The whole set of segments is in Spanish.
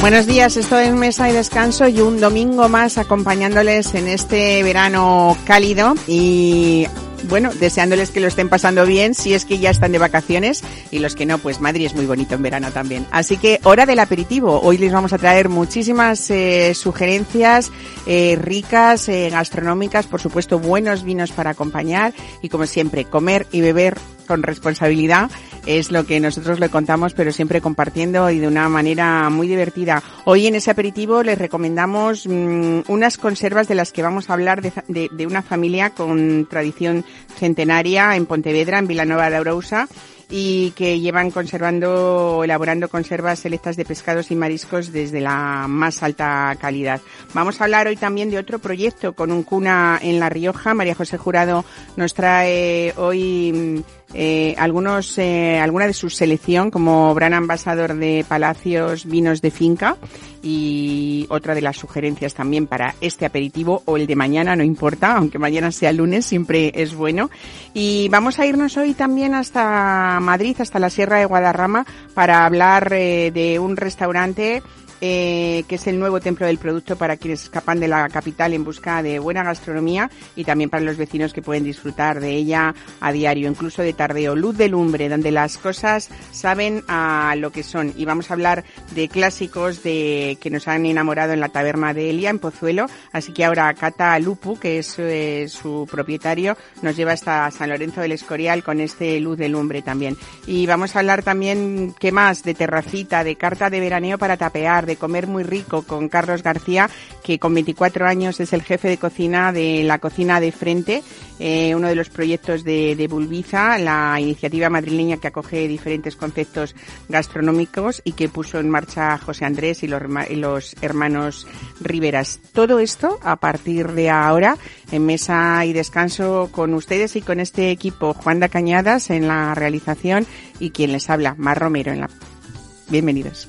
Buenos días, estoy en Mesa y Descanso y un domingo más acompañándoles en este verano cálido y bueno, deseándoles que lo estén pasando bien si es que ya están de vacaciones y los que no, pues Madrid es muy bonito en verano también. Así que hora del aperitivo. Hoy les vamos a traer muchísimas eh, sugerencias eh, ricas, eh, gastronómicas, por supuesto buenos vinos para acompañar y como siempre comer y beber con responsabilidad es lo que nosotros le contamos, pero siempre compartiendo y de una manera muy divertida. Hoy en ese aperitivo les recomendamos mm, unas conservas de las que vamos a hablar de, de, una familia con tradición centenaria en Pontevedra, en Vilanova de Arousa y que llevan conservando elaborando conservas selectas de pescados y mariscos desde la más alta calidad. Vamos a hablar hoy también de otro proyecto con un cuna en La Rioja. María José Jurado nos trae hoy mm, eh, algunos, eh, alguna de su selección como gran ambasador de Palacios Vinos de Finca y otra de las sugerencias también para este aperitivo o el de mañana, no importa, aunque mañana sea lunes, siempre es bueno. Y vamos a irnos hoy también hasta Madrid, hasta la Sierra de Guadarrama, para hablar eh, de un restaurante eh, que es el nuevo templo del producto para quienes escapan de la capital en busca de buena gastronomía y también para los vecinos que pueden disfrutar de ella a diario, incluso de tardeo. Luz de lumbre, donde las cosas saben a lo que son. Y vamos a hablar de clásicos de que nos han enamorado en la taberna de Elia, en Pozuelo. Así que ahora Cata Lupu, que es eh, su propietario, nos lleva hasta San Lorenzo del Escorial con este Luz de lumbre también. Y vamos a hablar también, ¿qué más? De terracita, de carta de veraneo para tapear, de comer muy rico con Carlos García, que con 24 años es el jefe de cocina de la cocina de frente, eh, uno de los proyectos de, de Bulbiza, la iniciativa madrileña que acoge diferentes conceptos gastronómicos y que puso en marcha José Andrés y los, los hermanos Riveras. Todo esto a partir de ahora en mesa y descanso con ustedes y con este equipo, Juan da Cañadas en la realización y quien les habla, Mar Romero en la. Bienvenidos.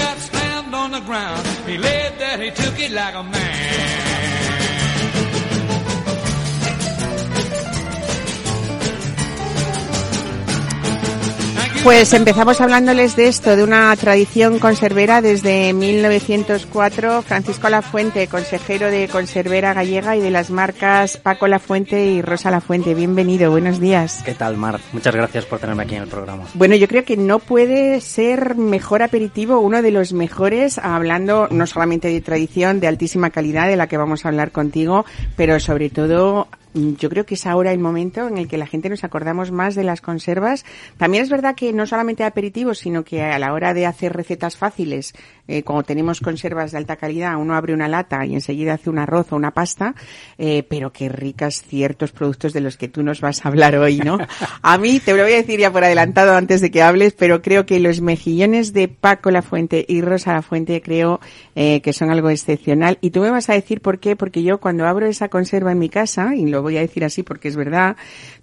on the ground. He laid there, he took it like a man. Pues empezamos hablándoles de esto, de una tradición conservera desde 1904. Francisco Lafuente, consejero de Conservera Gallega y de las marcas Paco Lafuente y Rosa Lafuente. Bienvenido, buenos días. ¿Qué tal, Mar? Muchas gracias por tenerme aquí en el programa. Bueno, yo creo que no puede ser mejor aperitivo, uno de los mejores, hablando no solamente de tradición de altísima calidad, de la que vamos a hablar contigo, pero sobre todo yo creo que es ahora el momento en el que la gente nos acordamos más de las conservas. También es verdad que no solamente aperitivos, sino que a la hora de hacer recetas fáciles, eh, como tenemos conservas de alta calidad, uno abre una lata y enseguida hace un arroz o una pasta, eh, pero qué ricas ciertos productos de los que tú nos vas a hablar hoy, ¿no? A mí, te lo voy a decir ya por adelantado antes de que hables, pero creo que los mejillones de Paco La Fuente y Rosa La Fuente creo eh, que son algo excepcional. Y tú me vas a decir por qué, porque yo cuando abro esa conserva en mi casa, y lo voy a decir así porque es verdad,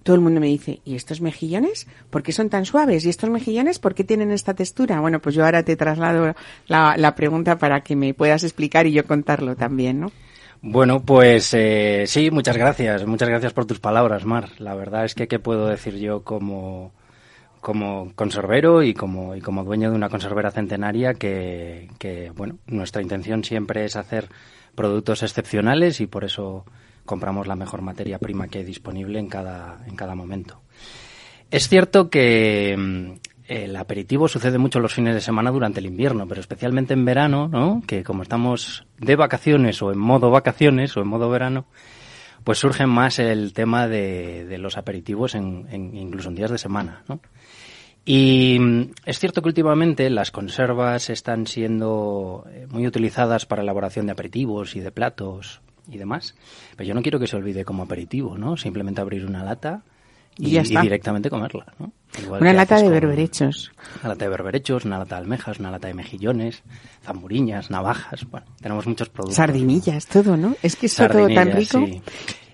todo el mundo me dice, ¿y estos mejillones? ¿Por qué son tan suaves? ¿Y estos mejillones por qué tienen esta textura? Bueno, pues yo ahora te traslado la, la pregunta para que me puedas explicar y yo contarlo también, ¿no? Bueno, pues eh, sí, muchas gracias. Muchas gracias por tus palabras, Mar. La verdad es que qué puedo decir yo como, como conservero y como, y como dueño de una conservera centenaria que, que, bueno, nuestra intención siempre es hacer productos excepcionales y por eso compramos la mejor materia prima que hay disponible en cada, en cada momento. Es cierto que el aperitivo sucede mucho los fines de semana durante el invierno, pero especialmente en verano, ¿no? Que como estamos de vacaciones o en modo vacaciones o en modo verano, pues surge más el tema de, de los aperitivos en, en- incluso en días de semana, ¿no? Y mm, es cierto que últimamente las conservas están siendo eh, muy utilizadas para elaboración de aperitivos y de platos y demás, pero yo no quiero que se olvide como aperitivo, ¿no? Simplemente abrir una lata Y y, ya está. y directamente comerla, ¿no? Igual Una lata de berberechos. Una lata de berberechos, una lata de almejas, una lata de mejillones, zamburiñas, navajas, bueno, tenemos muchos productos. Sardinillas, todo, ¿no? Es que eso todo tan rico. sí.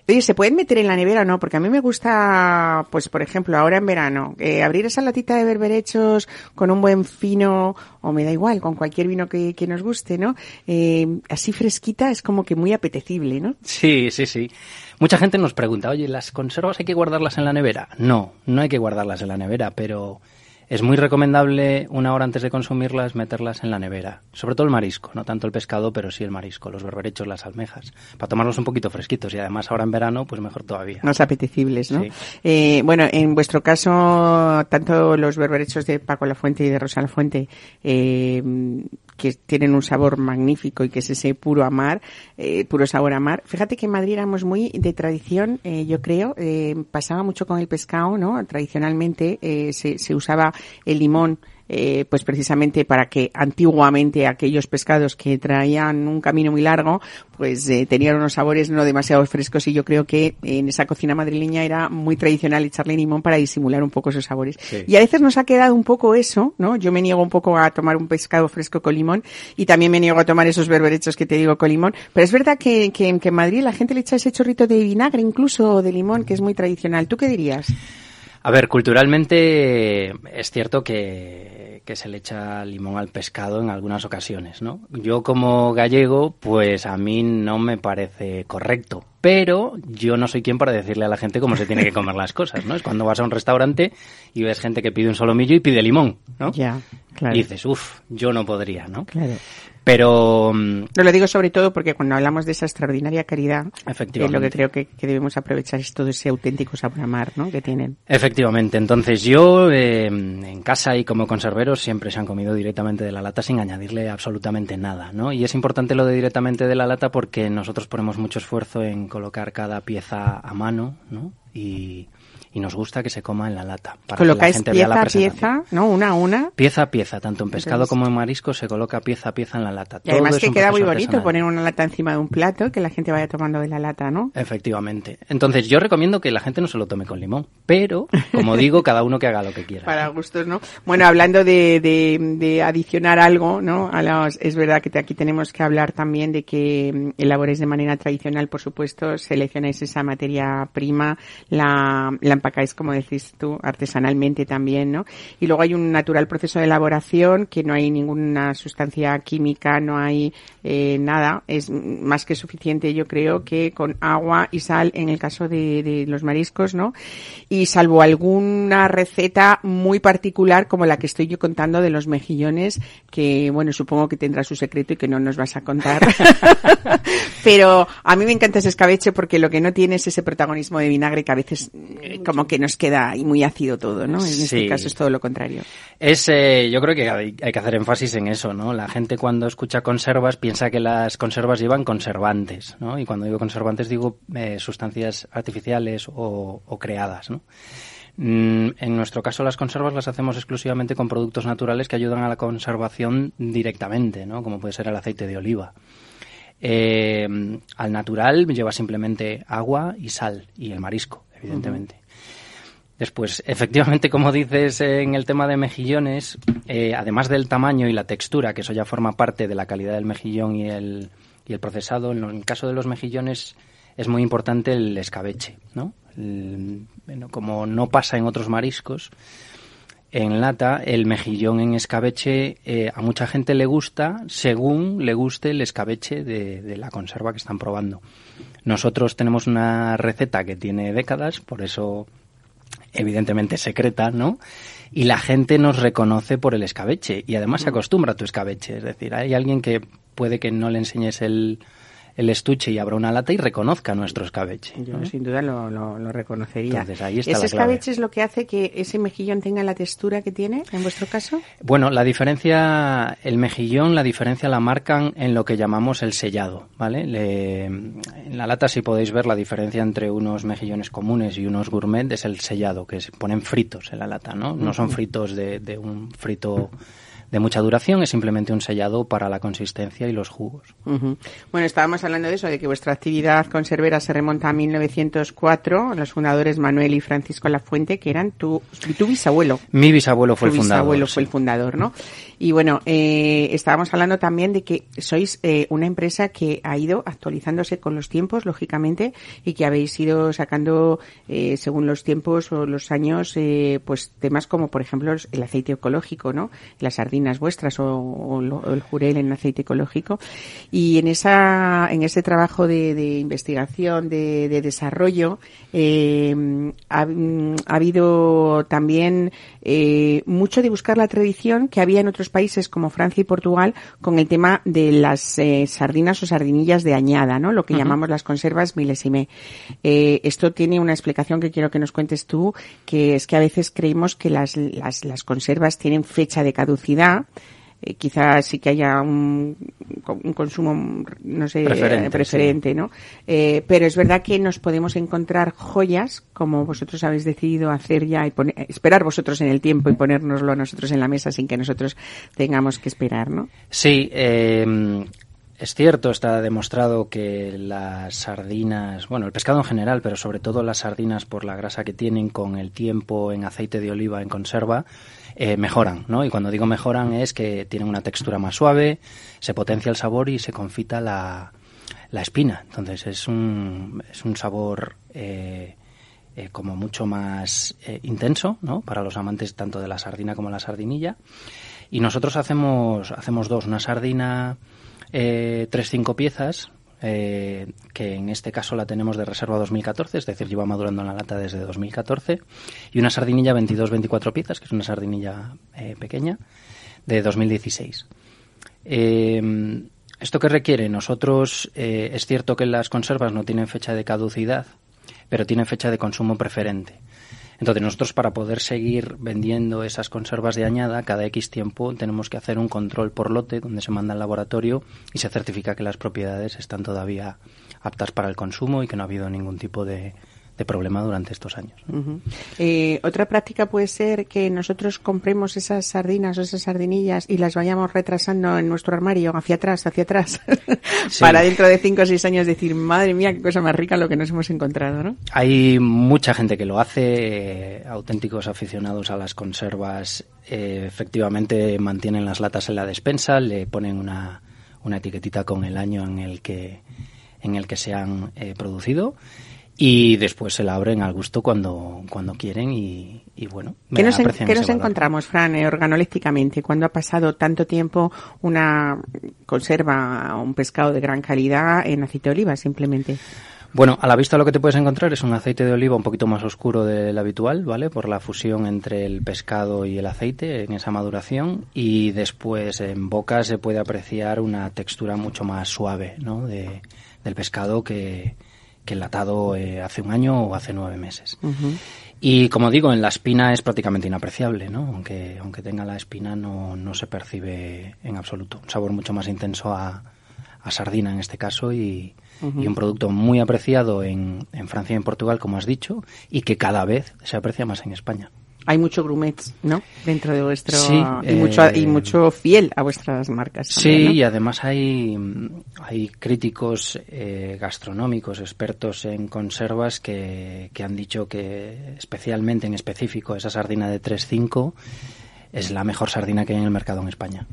Oye, ¿se pueden meter en la nevera o no? Porque a mí me gusta, pues por ejemplo, ahora en verano, eh, abrir esa latita de berberechos con un buen fino, o me da igual, con cualquier vino que, que nos guste, ¿no? Eh, así fresquita es como que muy apetecible, ¿no? Sí, sí, sí. Mucha gente nos pregunta, oye, ¿las conservas hay que guardarlas en la nevera? No, no hay que guardarlas en la nevera, pero es muy recomendable una hora antes de consumirlas meterlas en la nevera. Sobre todo el marisco, no tanto el pescado, pero sí el marisco, los berberechos, las almejas, para tomarlos un poquito fresquitos y además ahora en verano, pues mejor todavía. Más apetecibles, ¿no? Sí. Eh, bueno, en vuestro caso, tanto los berberechos de Paco La Fuente y de Rosa La Fuente, eh, que tienen un sabor magnífico y que es ese puro amar, eh, puro sabor a mar. Fíjate que en Madrid éramos muy de tradición, eh, yo creo, eh, pasaba mucho con el pescado, ¿no? Tradicionalmente eh, se, se usaba el limón eh, pues precisamente para que antiguamente aquellos pescados que traían un camino muy largo, pues eh, tenían unos sabores no demasiado frescos y yo creo que en esa cocina madrileña era muy tradicional echarle limón para disimular un poco esos sabores. Sí. Y a veces nos ha quedado un poco eso, ¿no? Yo me niego un poco a tomar un pescado fresco con limón y también me niego a tomar esos berberechos que te digo con limón, pero es verdad que, que, que en Madrid la gente le echa ese chorrito de vinagre incluso de limón que es muy tradicional. ¿Tú qué dirías? A ver, culturalmente es cierto que, que se le echa limón al pescado en algunas ocasiones, ¿no? Yo como gallego, pues a mí no me parece correcto. Pero yo no soy quien para decirle a la gente cómo se tiene que comer las cosas, ¿no? Es cuando vas a un restaurante y ves gente que pide un solomillo y pide limón, ¿no? Ya, claro. Y dices, uff, yo no podría, ¿no? Claro. Pero No lo digo sobre todo porque cuando hablamos de esa extraordinaria caridad, eh, Efectivamente. lo que creo que, que debemos aprovechar es todo ese auténtico sabor a mar, ¿no? Que tienen. Efectivamente, entonces yo eh, en casa y como conserveros siempre se han comido directamente de la lata sin añadirle absolutamente nada, ¿no? Y es importante lo de directamente de la lata porque nosotros ponemos mucho esfuerzo en colocar cada pieza a mano, ¿no? Y, y nos gusta que se coma en la lata. Para que la Colocáis gente vea la pieza a pieza, ¿no? Una a una. Pieza a pieza, tanto en pescado Entonces- como en marisco se coloca pieza a pieza en la lata. Y además Todo que queda muy bonito artesanal. poner una lata encima de un plato, que la gente vaya tomando de la lata, ¿no? Efectivamente. Entonces yo recomiendo que la gente no se lo tome con limón, pero como digo, cada uno que haga lo que quiera. Para gustos, ¿no? Bueno, hablando de, de, de adicionar algo, ¿no? A los- es verdad que te- aquí tenemos que hablar también de que mm, elaboréis de manera tradicional, por supuesto, seleccionáis esa materia prima, la, la empacáis, como decís tú, artesanalmente también, ¿no? Y luego hay un natural proceso de elaboración, que no hay ninguna sustancia química, no hay eh, nada, es más que suficiente, yo creo, que con agua y sal en el caso de, de los mariscos, ¿no? Y salvo alguna receta muy particular como la que estoy yo contando de los mejillones, que bueno, supongo que tendrá su secreto y que no nos vas a contar. Pero a mí me encanta ese escabeche porque lo que no tiene es ese protagonismo de vinagre que a veces eh, como que nos queda ahí muy ácido todo, ¿no? En este caso es todo lo contrario. Es, eh, yo creo que hay, hay que hacer énfasis en eso, ¿no? La gente cuando escucha conservas piensa que las conservas llevan conservantes, ¿no? Y cuando digo conservantes digo eh, sustancias artificiales o, o creadas, ¿no? Mm, En nuestro caso las conservas las hacemos exclusivamente con productos naturales que ayudan a la conservación directamente, ¿no? Como puede ser el aceite de oliva. Eh, al natural lleva simplemente agua y sal y el marisco, evidentemente. Después, efectivamente, como dices en el tema de mejillones, eh, además del tamaño y la textura, que eso ya forma parte de la calidad del mejillón y el, y el procesado, en el caso de los mejillones es muy importante el escabeche, ¿no? Bueno, como no pasa en otros mariscos, en lata el mejillón en escabeche eh, a mucha gente le gusta según le guste el escabeche de, de la conserva que están probando. Nosotros tenemos una receta que tiene décadas, por eso evidentemente secreta, ¿no? Y la gente nos reconoce por el escabeche y además se acostumbra a tu escabeche. Es decir, hay alguien que puede que no le enseñes el, el estuche y abra una lata y reconozca nuestro escabeche. Yo ¿no? sin duda lo, lo, lo reconocería. Entonces, ahí está ¿Ese la clave. escabeche es lo que hace que ese mejillón tenga la textura que tiene, en vuestro caso? Bueno, la diferencia, el mejillón, la diferencia la marcan en lo que llamamos el sellado, ¿vale? Le- en la lata si podéis ver la diferencia entre unos mejillones comunes y unos gourmet es el sellado, que se ponen fritos en la lata, ¿no? No son fritos de, de un frito de mucha duración, es simplemente un sellado para la consistencia y los jugos. Bueno, estábamos hablando de eso, de que vuestra actividad conservera se remonta a 1904, los fundadores Manuel y Francisco Lafuente, que eran tu, tu bisabuelo. Mi bisabuelo fue tu el fundador. bisabuelo sí. fue el fundador, ¿no? Y bueno, eh, estábamos hablando también de que sois eh, una empresa que ha ido actualizándose con los tiempos, lógicamente, y que habéis ido sacando, eh, según los tiempos o los años, eh, pues temas como, por ejemplo, el aceite ecológico, ¿no? Las vuestras o, o el jurel en aceite ecológico. Y en esa, en ese trabajo de, de investigación, de, de desarrollo, eh, mm, ha habido también eh, mucho de buscar la tradición que había en otros países como Francia y Portugal con el tema de las eh, sardinas o sardinillas de añada, ¿no? Lo que llamamos las conservas milésime. Eh, esto tiene una explicación que quiero que nos cuentes tú, que es que a veces creemos que las, las, las conservas tienen fecha de caducidad. Eh, quizás sí que haya un, un consumo, no sé, Preferente, ¿no? Eh, pero es verdad que nos podemos encontrar joyas, como vosotros habéis decidido hacer ya y poner- esperar vosotros en el tiempo y ponérnoslo a nosotros en la mesa sin que nosotros tengamos que esperar, ¿no? Sí, eh, es cierto, está demostrado que las sardinas, bueno, el pescado en general, pero sobre todo las sardinas por la grasa que tienen con el tiempo en aceite de oliva en conserva, eh, mejoran, ¿no? Y cuando digo mejoran es que tienen una textura más suave, se potencia el sabor y se confita la, la espina. Entonces es un, es un sabor eh, eh, como mucho más eh, intenso, ¿no? Para los amantes tanto de la sardina como la sardinilla. Y nosotros hacemos, hacemos dos, una sardina eh, tres cinco piezas, eh, que en este caso la tenemos de reserva 2014, es decir, lleva madurando en la lata desde 2014, y una sardinilla 22-24 piezas, que es una sardinilla eh, pequeña, de 2016. Eh, ¿Esto qué requiere? Nosotros, eh, es cierto que las conservas no tienen fecha de caducidad, pero tienen fecha de consumo preferente. Entonces, nosotros para poder seguir vendiendo esas conservas de añada, cada X tiempo tenemos que hacer un control por lote donde se manda al laboratorio y se certifica que las propiedades están todavía aptas para el consumo y que no ha habido ningún tipo de, de problema durante estos años. Eh, otra práctica puede ser que nosotros compremos esas sardinas o esas sardinillas y las vayamos retrasando en nuestro armario hacia atrás, hacia atrás, Sí. para dentro de cinco o seis años decir, madre mía, qué cosa más rica lo que nos hemos encontrado, ¿no? Hay mucha gente que lo hace, eh, auténticos aficionados a las conservas, eh, efectivamente mantienen las latas en la despensa, le ponen una, una etiquetita con el año en el que, en el que se han eh, producido y después se la abren al gusto cuando, cuando quieren y, y bueno, ¿Qué nos, en- qué nos encontramos, Fran, eh, organolépticamente, cuando ha pasado tanto tiempo una conserva, un pescado de gran calidad en aceite de oliva, simplemente? Bueno, a la vista lo que te puedes encontrar es un aceite de oliva un poquito más oscuro del habitual, ¿vale? Por la fusión entre el pescado y el aceite en esa maduración y después en boca se puede apreciar una textura mucho más suave, ¿no? De, del pescado que, que enlatado eh, hace un año o hace nueve meses. Y como digo, en la espina es prácticamente inapreciable, ¿no? Aunque, aunque tenga la espina no, no se percibe en absoluto. Un sabor mucho más intenso a, a sardina en este caso y, y un producto muy apreciado en, en Francia y en Portugal, como has dicho, y que cada vez se aprecia más en España. Hay mucho grumet, ¿no? Dentro de vuestro... Sí, y, mucho, y eh, mucho fiel a vuestras marcas. Sí, y además hay, hay críticos eh, gastronómicos, expertos en conservas, que, que han dicho que especialmente en específico esa sardina de 3.5 es la mejor sardina que hay en el mercado en España.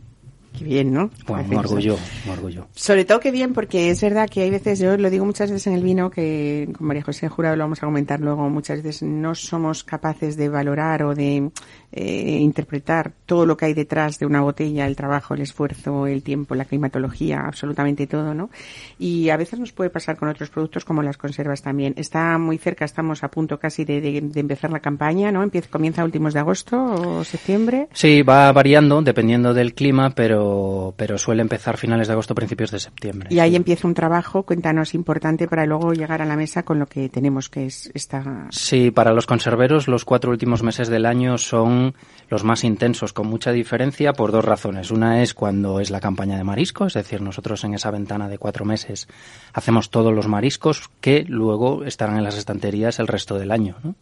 Qué bien, ¿no? Bueno, Perfecto. orgullo, un orgullo. Sobre todo que bien, porque es verdad que hay veces, yo lo digo muchas veces en el vino, que con María José Jurado lo vamos a comentar luego, muchas veces no somos capaces de valorar o de eh, interpretar todo lo que hay detrás de una botella, el trabajo, el esfuerzo, el tiempo, la climatología, absolutamente todo, ¿no? Y a veces nos puede pasar con otros productos como las conservas también. Está muy cerca, estamos a punto casi de, de- de empezar la campaña, ¿no? Empieza, comienza a últimos de agosto o septiembre. Sí, va variando dependiendo del clima, pero pero, pero suele empezar finales de agosto, principios de septiembre. Y ahí sí. empieza un trabajo, cuéntanos, importante para luego llegar a la mesa con lo que tenemos, que es esta... Sí, para los conserveros los cuatro últimos meses del año son los más intensos, con mucha diferencia por dos razones. Una es cuando es la campaña de marisco, es decir, nosotros en esa ventana de cuatro meses hacemos todos los mariscos que luego estarán en las estanterías el resto del año. ¿no?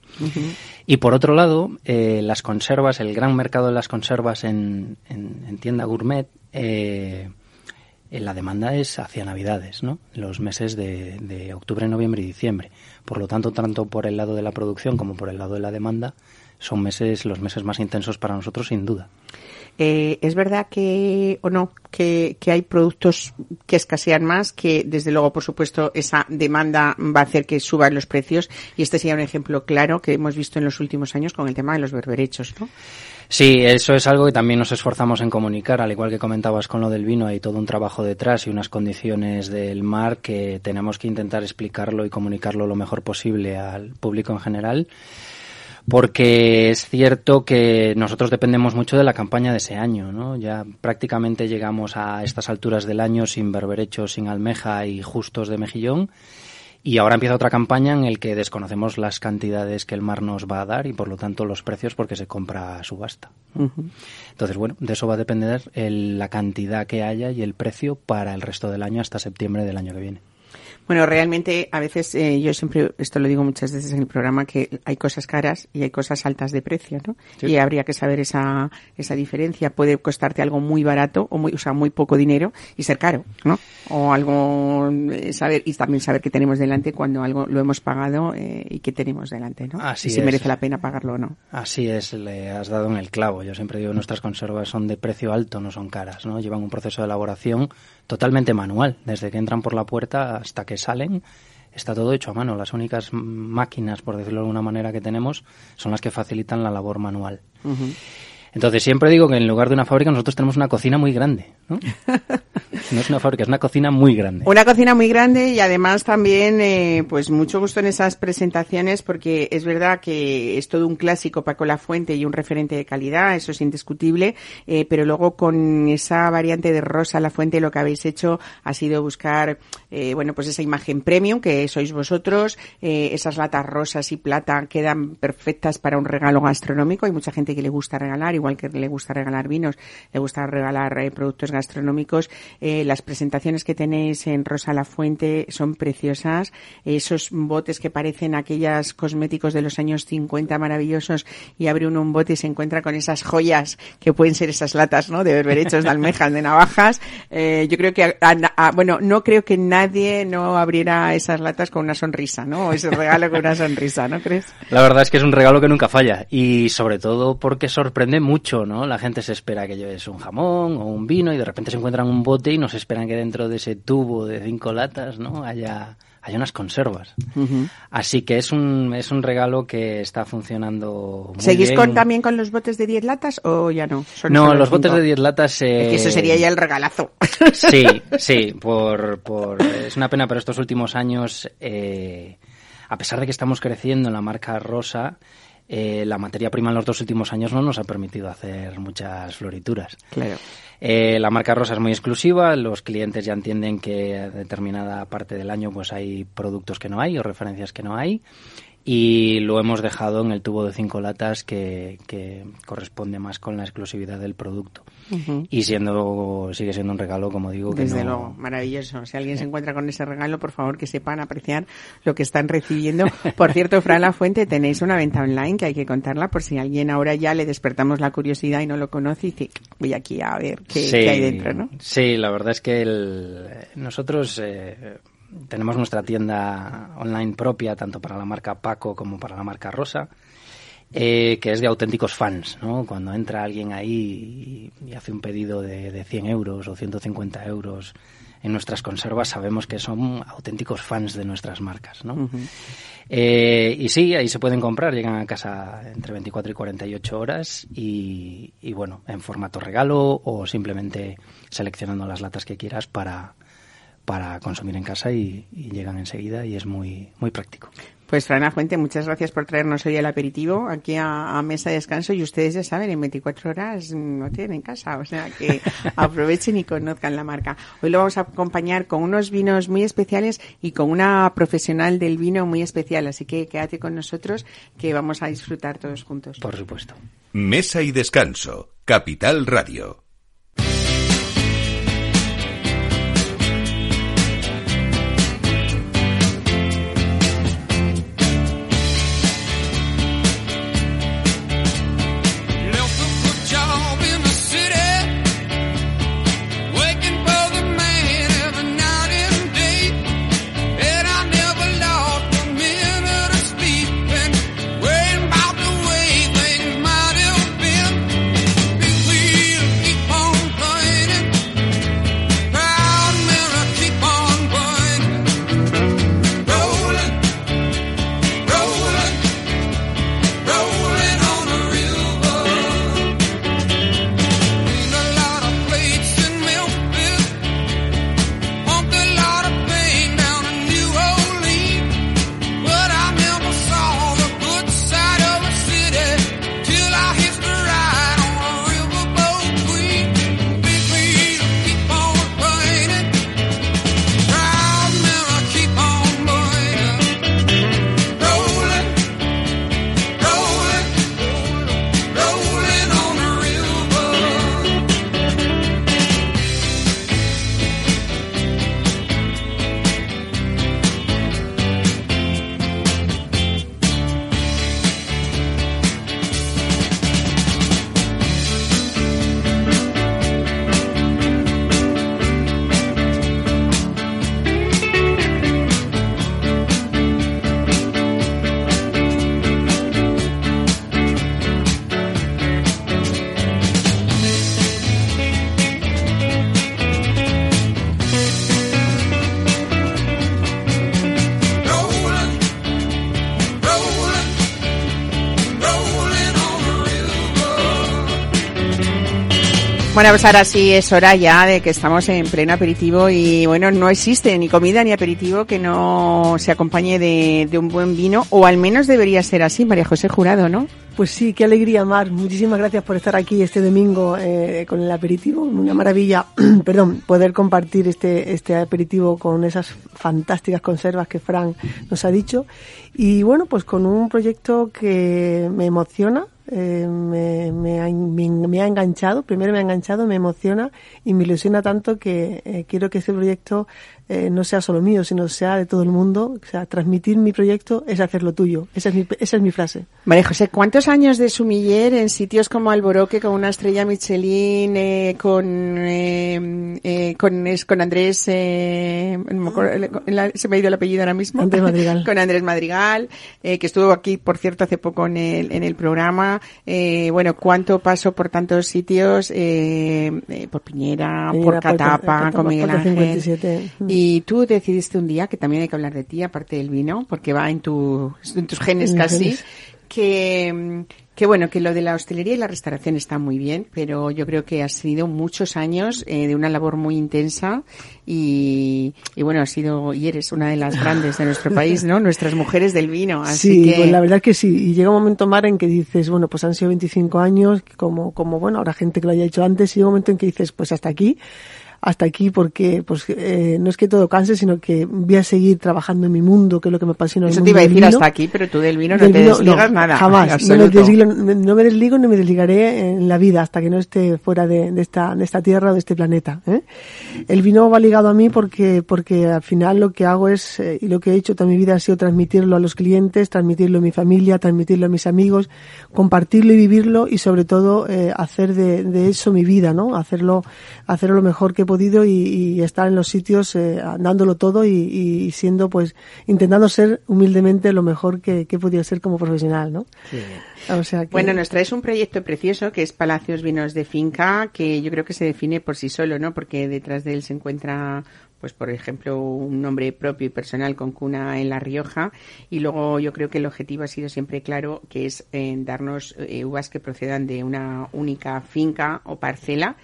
Y por otro lado, eh, las conservas, el gran mercado de las conservas en, en- en tienda gourmet, eh, eh, la demanda es hacia Navidades, ¿no? Los meses de, octubre, noviembre y diciembre. Por lo tanto, tanto por el lado de la producción como por el lado de la demanda, son meses, los meses más intensos para nosotros, sin duda. Eh, es verdad que, o no, que, que hay productos que escasean más, que desde luego, por supuesto, esa demanda va a hacer que suban los precios y este sería un ejemplo claro que hemos visto en los últimos años con el tema de los berberechos, ¿no? Sí, eso es algo que también nos esforzamos en comunicar, al igual que comentabas con lo del vino, hay todo un trabajo detrás y unas condiciones del mar que tenemos que intentar explicarlo y comunicarlo lo mejor posible al público en general, porque es cierto que nosotros dependemos mucho de la campaña de ese año, ¿no? Ya prácticamente llegamos a estas alturas del año sin berberechos, sin almeja y justos de mejillón. Y ahora empieza otra campaña en el que desconocemos las cantidades que el mar nos va a dar y por lo tanto los precios porque se compra a subasta. ¿no? Entonces, bueno, de eso va a depender el- la cantidad que haya y el precio para el resto del año hasta septiembre del año que viene. Bueno, realmente a veces eh, yo siempre, esto lo digo muchas veces en el programa, que hay cosas caras y hay cosas altas de precio, ¿no? Sí. Y habría que saber esa, esa diferencia. Puede costarte algo muy barato o muy, o sea, muy poco dinero y ser caro, ¿no? O algo, eh, saber, y también saber qué tenemos delante cuando algo lo hemos pagado eh, y qué tenemos delante, ¿no? Así y si es. merece la pena pagarlo o no. Así es, le has dado en el clavo. Yo siempre digo, nuestras conservas son de precio alto, no son caras, ¿no? Llevan un proceso de elaboración totalmente manual. Desde que entran por la puerta hasta que salen, está todo hecho a mano. Las únicas máquinas, por decirlo de alguna manera, que tenemos son las que facilitan la labor manual. Entonces siempre digo que en lugar de una fábrica nosotros tenemos una cocina muy grande, ¿no? no es una fábrica, es una cocina muy grande. Una cocina muy grande y además también, eh, pues mucho gusto en esas presentaciones porque es verdad que es todo un clásico Paco La Fuente y un referente de calidad, eso es indiscutible, eh, pero luego con esa variante de Rosa La Fuente lo que habéis hecho ha sido buscar, eh, bueno, pues esa imagen premium que sois vosotros, eh, esas latas rosas y plata quedan perfectas para un regalo gastronómico, hay mucha gente que le gusta regalar, igual que le gusta regalar vinos, le gusta regalar eh, productos gastronómicos, eh, las presentaciones que tenéis en Rosa La Fuente son preciosas. Esos botes que parecen aquellos cosméticos de los años 50 maravillosos y abre uno un bote y se encuentra con esas joyas que pueden ser esas latas, ¿no? De berberechos, de almejas, de navajas. Eh, yo creo que, bueno, no creo que nadie no abriera esas latas con una sonrisa, ¿no? O ese regalo con una sonrisa, ¿no crees? La verdad es que es un regalo que nunca falla y sobre todo porque sorprende ¿no? La gente se espera que lleves un jamón o un vino y de repente se encuentran un bote y nos esperan que dentro de ese tubo de cinco latas, ¿no? Haya, haya unas conservas. Así que es un, es un regalo que está funcionando muy ¿Seguís bien. con, también con los botes de 10 latas o ya no? Son No, los botes de 10 latas... eh, Es que eso sería ya el regalazo. Sí, sí, por, por, es una pena, pero estos últimos años, eh, a pesar de que estamos creciendo en la marca Rosa, eh, la materia prima en los dos últimos años no nos ha permitido hacer muchas florituras. Claro. Eh, la marca Rosa es muy exclusiva, los clientes ya entienden que a determinada parte del año pues hay productos que no hay o referencias que no hay y lo hemos dejado en el tubo de cinco latas que, que corresponde más con la exclusividad del producto. Y siendo sigue siendo un regalo, como digo, que Desde no- luego, maravilloso. Si alguien se encuentra con ese regalo, por favor que sepan apreciar lo que están recibiendo. Por cierto, Fran La Fuente, tenéis una venta online que hay que contarla por si alguien ahora ya le despertamos la curiosidad y no lo conoce y dice, voy aquí a ver qué, Sí, qué hay dentro, ¿no? Sí, la verdad es que el- nosotros eh, tenemos nuestra tienda online propia, tanto para la marca Paco como para la marca Rosa, eh, que es de auténticos fans, ¿no? Cuando entra alguien ahí y, y hace un pedido de, de 100 euros o 150 euros en nuestras conservas, sabemos que son auténticos fans de nuestras marcas, ¿no? Eh, y sí, ahí se pueden comprar, llegan a casa entre 24 y 48 horas y, y bueno, en formato regalo o simplemente seleccionando las latas que quieras para, para consumir en casa y, y llegan enseguida y es muy, muy práctico. Pues Frana Fuente, muchas gracias por traernos hoy el aperitivo aquí a, a mesa de descanso y ustedes ya saben, en 24 horas no tienen casa, o sea que aprovechen y conozcan la marca. Hoy lo vamos a acompañar con unos vinos muy especiales y con una profesional del vino muy especial, así que quédate con nosotros que vamos a disfrutar todos juntos. Por supuesto. Mesa y descanso. Capital Radio. Bueno, pues ahora sí es hora ya de que estamos en pleno aperitivo y bueno, no existe ni comida ni aperitivo que no se acompañe de, un buen vino o al menos debería ser así, María José Jurado, ¿no? Pues sí, qué alegría, Mar. Muchísimas gracias por estar aquí este domingo eh, con el aperitivo. Una maravilla, perdón, poder compartir este, este aperitivo con esas fantásticas conservas que Fran nos ha dicho. Y bueno, pues con un proyecto que me emociona, eh, me, me, ha, me, me ha enganchado, primero me ha enganchado, me emociona y me ilusiona tanto que eh, quiero que este proyecto eh, no sea solo mío, sino sea de todo el mundo. O sea, transmitir mi proyecto es hacerlo tuyo. Esa es mi, esa es mi frase. María José, ¿cuántos años de sumiller en sitios como Alboroque con una estrella Michelin, eh, con, eh, eh, con, es, con Andrés, eh, no la- se me ha ido el apellido ahora mismo. Andrés Madrigal. con Andrés Madrigal, eh, que estuvo aquí, por cierto, hace poco en el, en el programa. Eh, bueno, ¿cuánto paso por tantos sitios? Eh, eh, por Piñera, Piñera, por Catapa, con Miguel Ángel. 57. Y tú decidiste un día, que también hay que hablar de ti, aparte del vino, porque va en, tu, en tus genes En casi, genes. Que, que bueno, que lo de la hostelería y la restauración está muy bien, pero yo creo que has sido muchos años eh, de una labor muy intensa y, y bueno, has sido y eres una de las grandes de nuestro país, ¿no? Nuestras mujeres del vino. Así sí, que, pues la verdad que sí. Y llega un momento, Mar, en que dices, bueno, pues han sido 25 años, como, como bueno, habrá gente que lo haya hecho antes, y llega un momento en que dices, pues hasta aquí, hasta aquí, porque pues eh, no es que todo canse, sino que voy a seguir trabajando en mi mundo, que es lo que me apasiona. el eso te mundo iba a decir hasta aquí, pero tú del vino no te vino, desligas no, nada. Jamás. No me, desligo, no me desligo ni me desligaré en la vida hasta que no esté fuera de, de esta, de esta tierra o de este planeta. ¿eh? El vino va ligado a mí porque, porque al final lo que hago es, eh, y lo que he hecho toda mi vida ha sido transmitirlo a los clientes, transmitirlo a mi familia, transmitirlo a mis amigos, compartirlo y vivirlo y sobre todo eh, hacer de, de eso mi vida, ¿no? Hacerlo, hacerlo lo mejor que podido y, y estar en los sitios eh, dándolo todo y, y siendo pues intentando ser humildemente lo mejor que, que he podido ser como profesional, ¿no? O sea que, Bueno, nos traes un proyecto precioso que es Palacios Vinos de Finca, que yo creo que se define por sí solo, ¿no? Porque detrás de él se encuentra, pues por ejemplo, un nombre propio y personal con cuna en La Rioja. Y luego yo creo que el objetivo ha sido siempre claro, que es eh, darnos eh, uvas que procedan de una única finca o parcela.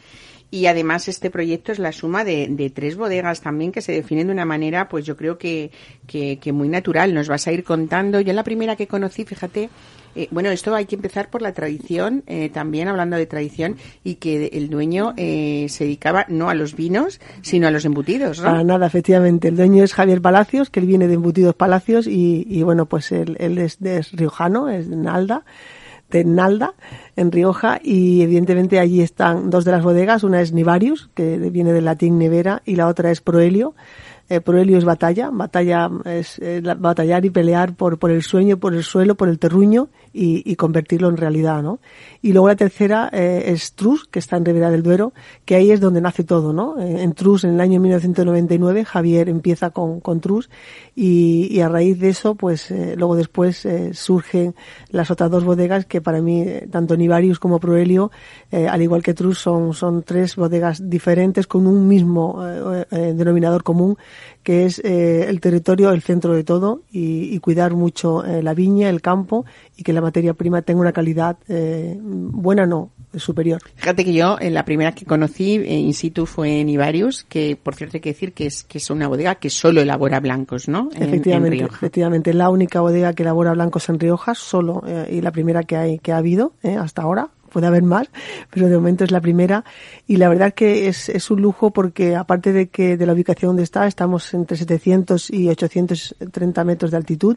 Y además este proyecto es la suma de, de tres bodegas también que se definen de una manera, pues yo creo que, que, que muy natural. Nos vas a ir contando. Yo la primera que conocí, fíjate, eh, bueno, esto hay que empezar por la tradición, eh, también hablando de tradición, y que el dueño eh, se dedicaba no a los vinos, sino a los embutidos, ¿no? Para nada, efectivamente. El dueño es Javier Palacios, que él viene de Embutidos Palacios y, y bueno, pues él, él es, es riojano, es de Nalda de Nalda, en Rioja, y evidentemente allí están dos de las bodegas, una es Nivarius, que viene del latín nevera, y la otra es Proelio. Eh, Proelio es batalla, batalla es eh, la- batallar y pelear por, por el sueño, por el suelo, por el terruño y, y convertirlo en realidad, ¿no? Y luego la tercera eh, es Trus, que está en Ribera del Duero, que ahí es donde nace todo, ¿no? Eh, En Trus, en el año 1999, Javier empieza con, con Trus y, y a raíz de eso, pues eh, luego después eh, surgen las otras dos bodegas que para mí, eh, tanto Nivarius como Proelio, eh, al igual que Trus, son, son tres bodegas diferentes con un mismo denominador común, que es eh, el territorio, el centro de todo y, y cuidar mucho eh, la viña, el campo y que la materia prima tenga una calidad eh, buena, no, superior. Fíjate que yo, en la primera que conocí eh, in situ fue en Ibarius, que por cierto hay que decir que es, que es una bodega que solo elabora blancos, ¿no? En- en Efectivamente, efectivamente, la única bodega que elabora blancos en Rioja, solo eh, y la primera que hay que ha habido eh, hasta ahora. Puede haber más, pero de momento es la primera. Y la verdad que es, es un lujo porque aparte de que de la ubicación donde está, estamos entre 700 y 830 metros de altitud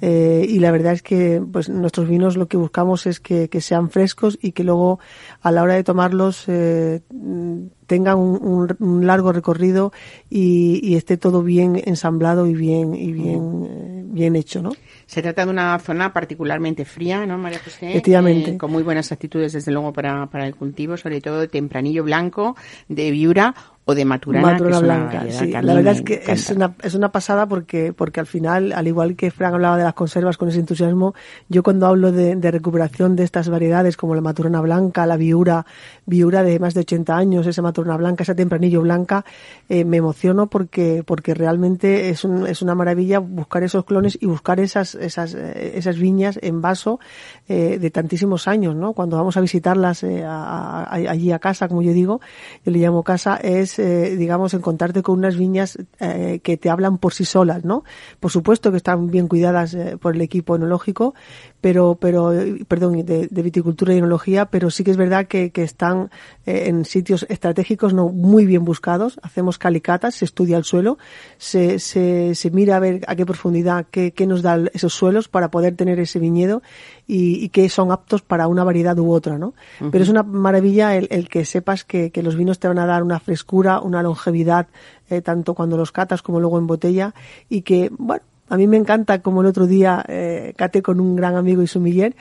eh, y la verdad es que pues nuestros vinos lo que buscamos es que, que sean frescos y que luego a la hora de tomarlos eh, mm, tengan un, un- un largo recorrido y, y esté todo bien ensamblado y bien y bien eh, bien hecho, ¿no? Se trata de una zona particularmente fría, ¿no, María José? Efectivamente. Eh, con muy buenas actitudes, desde luego, para, para el cultivo, sobre todo de tempranillo blanco, de viura o de maturana, Matrona que es una blanca, sí. que La verdad es que es una, es una pasada porque, porque al final, al igual que Fran hablaba de las conservas con ese entusiasmo, yo cuando hablo de, de recuperación de estas variedades como la maturana blanca, la viura, viura de más de 80 años, esa maturana blanca, esa tempranillo blanca, eh, me emociono porque, porque realmente es, un, es una maravilla buscar esos clones y buscar esas, esas, eh, esas viñas en vaso eh, de tantísimos años, ¿no? Cuando vamos a visitarlas eh, a- a- allí a casa, como yo digo, yo le llamo casa, es, eh, digamos, encontrarte con unas viñas eh, que te hablan por sí solas, ¿no? Por supuesto que están bien cuidadas eh, por el equipo enológico, pero, pero, perdón, de, de viticultura y enología, pero sí que es verdad que, que están eh, en sitios estratégicos no muy bien buscados. Hacemos calicatas, se estudia el suelo, se, se, se mira a ver a qué profundidad, qué, qué nos da esos suelos para poder tener ese viñedo y, y que son aptos para una variedad u otra, ¿no? Pero es una maravilla el, el que sepas que, que los vinos te van a dar una frescura, una longevidad, eh, tanto cuando los catas como luego en botella, y que, bueno, a mí me encanta como el otro día eh, caté con un gran amigo y sumiller,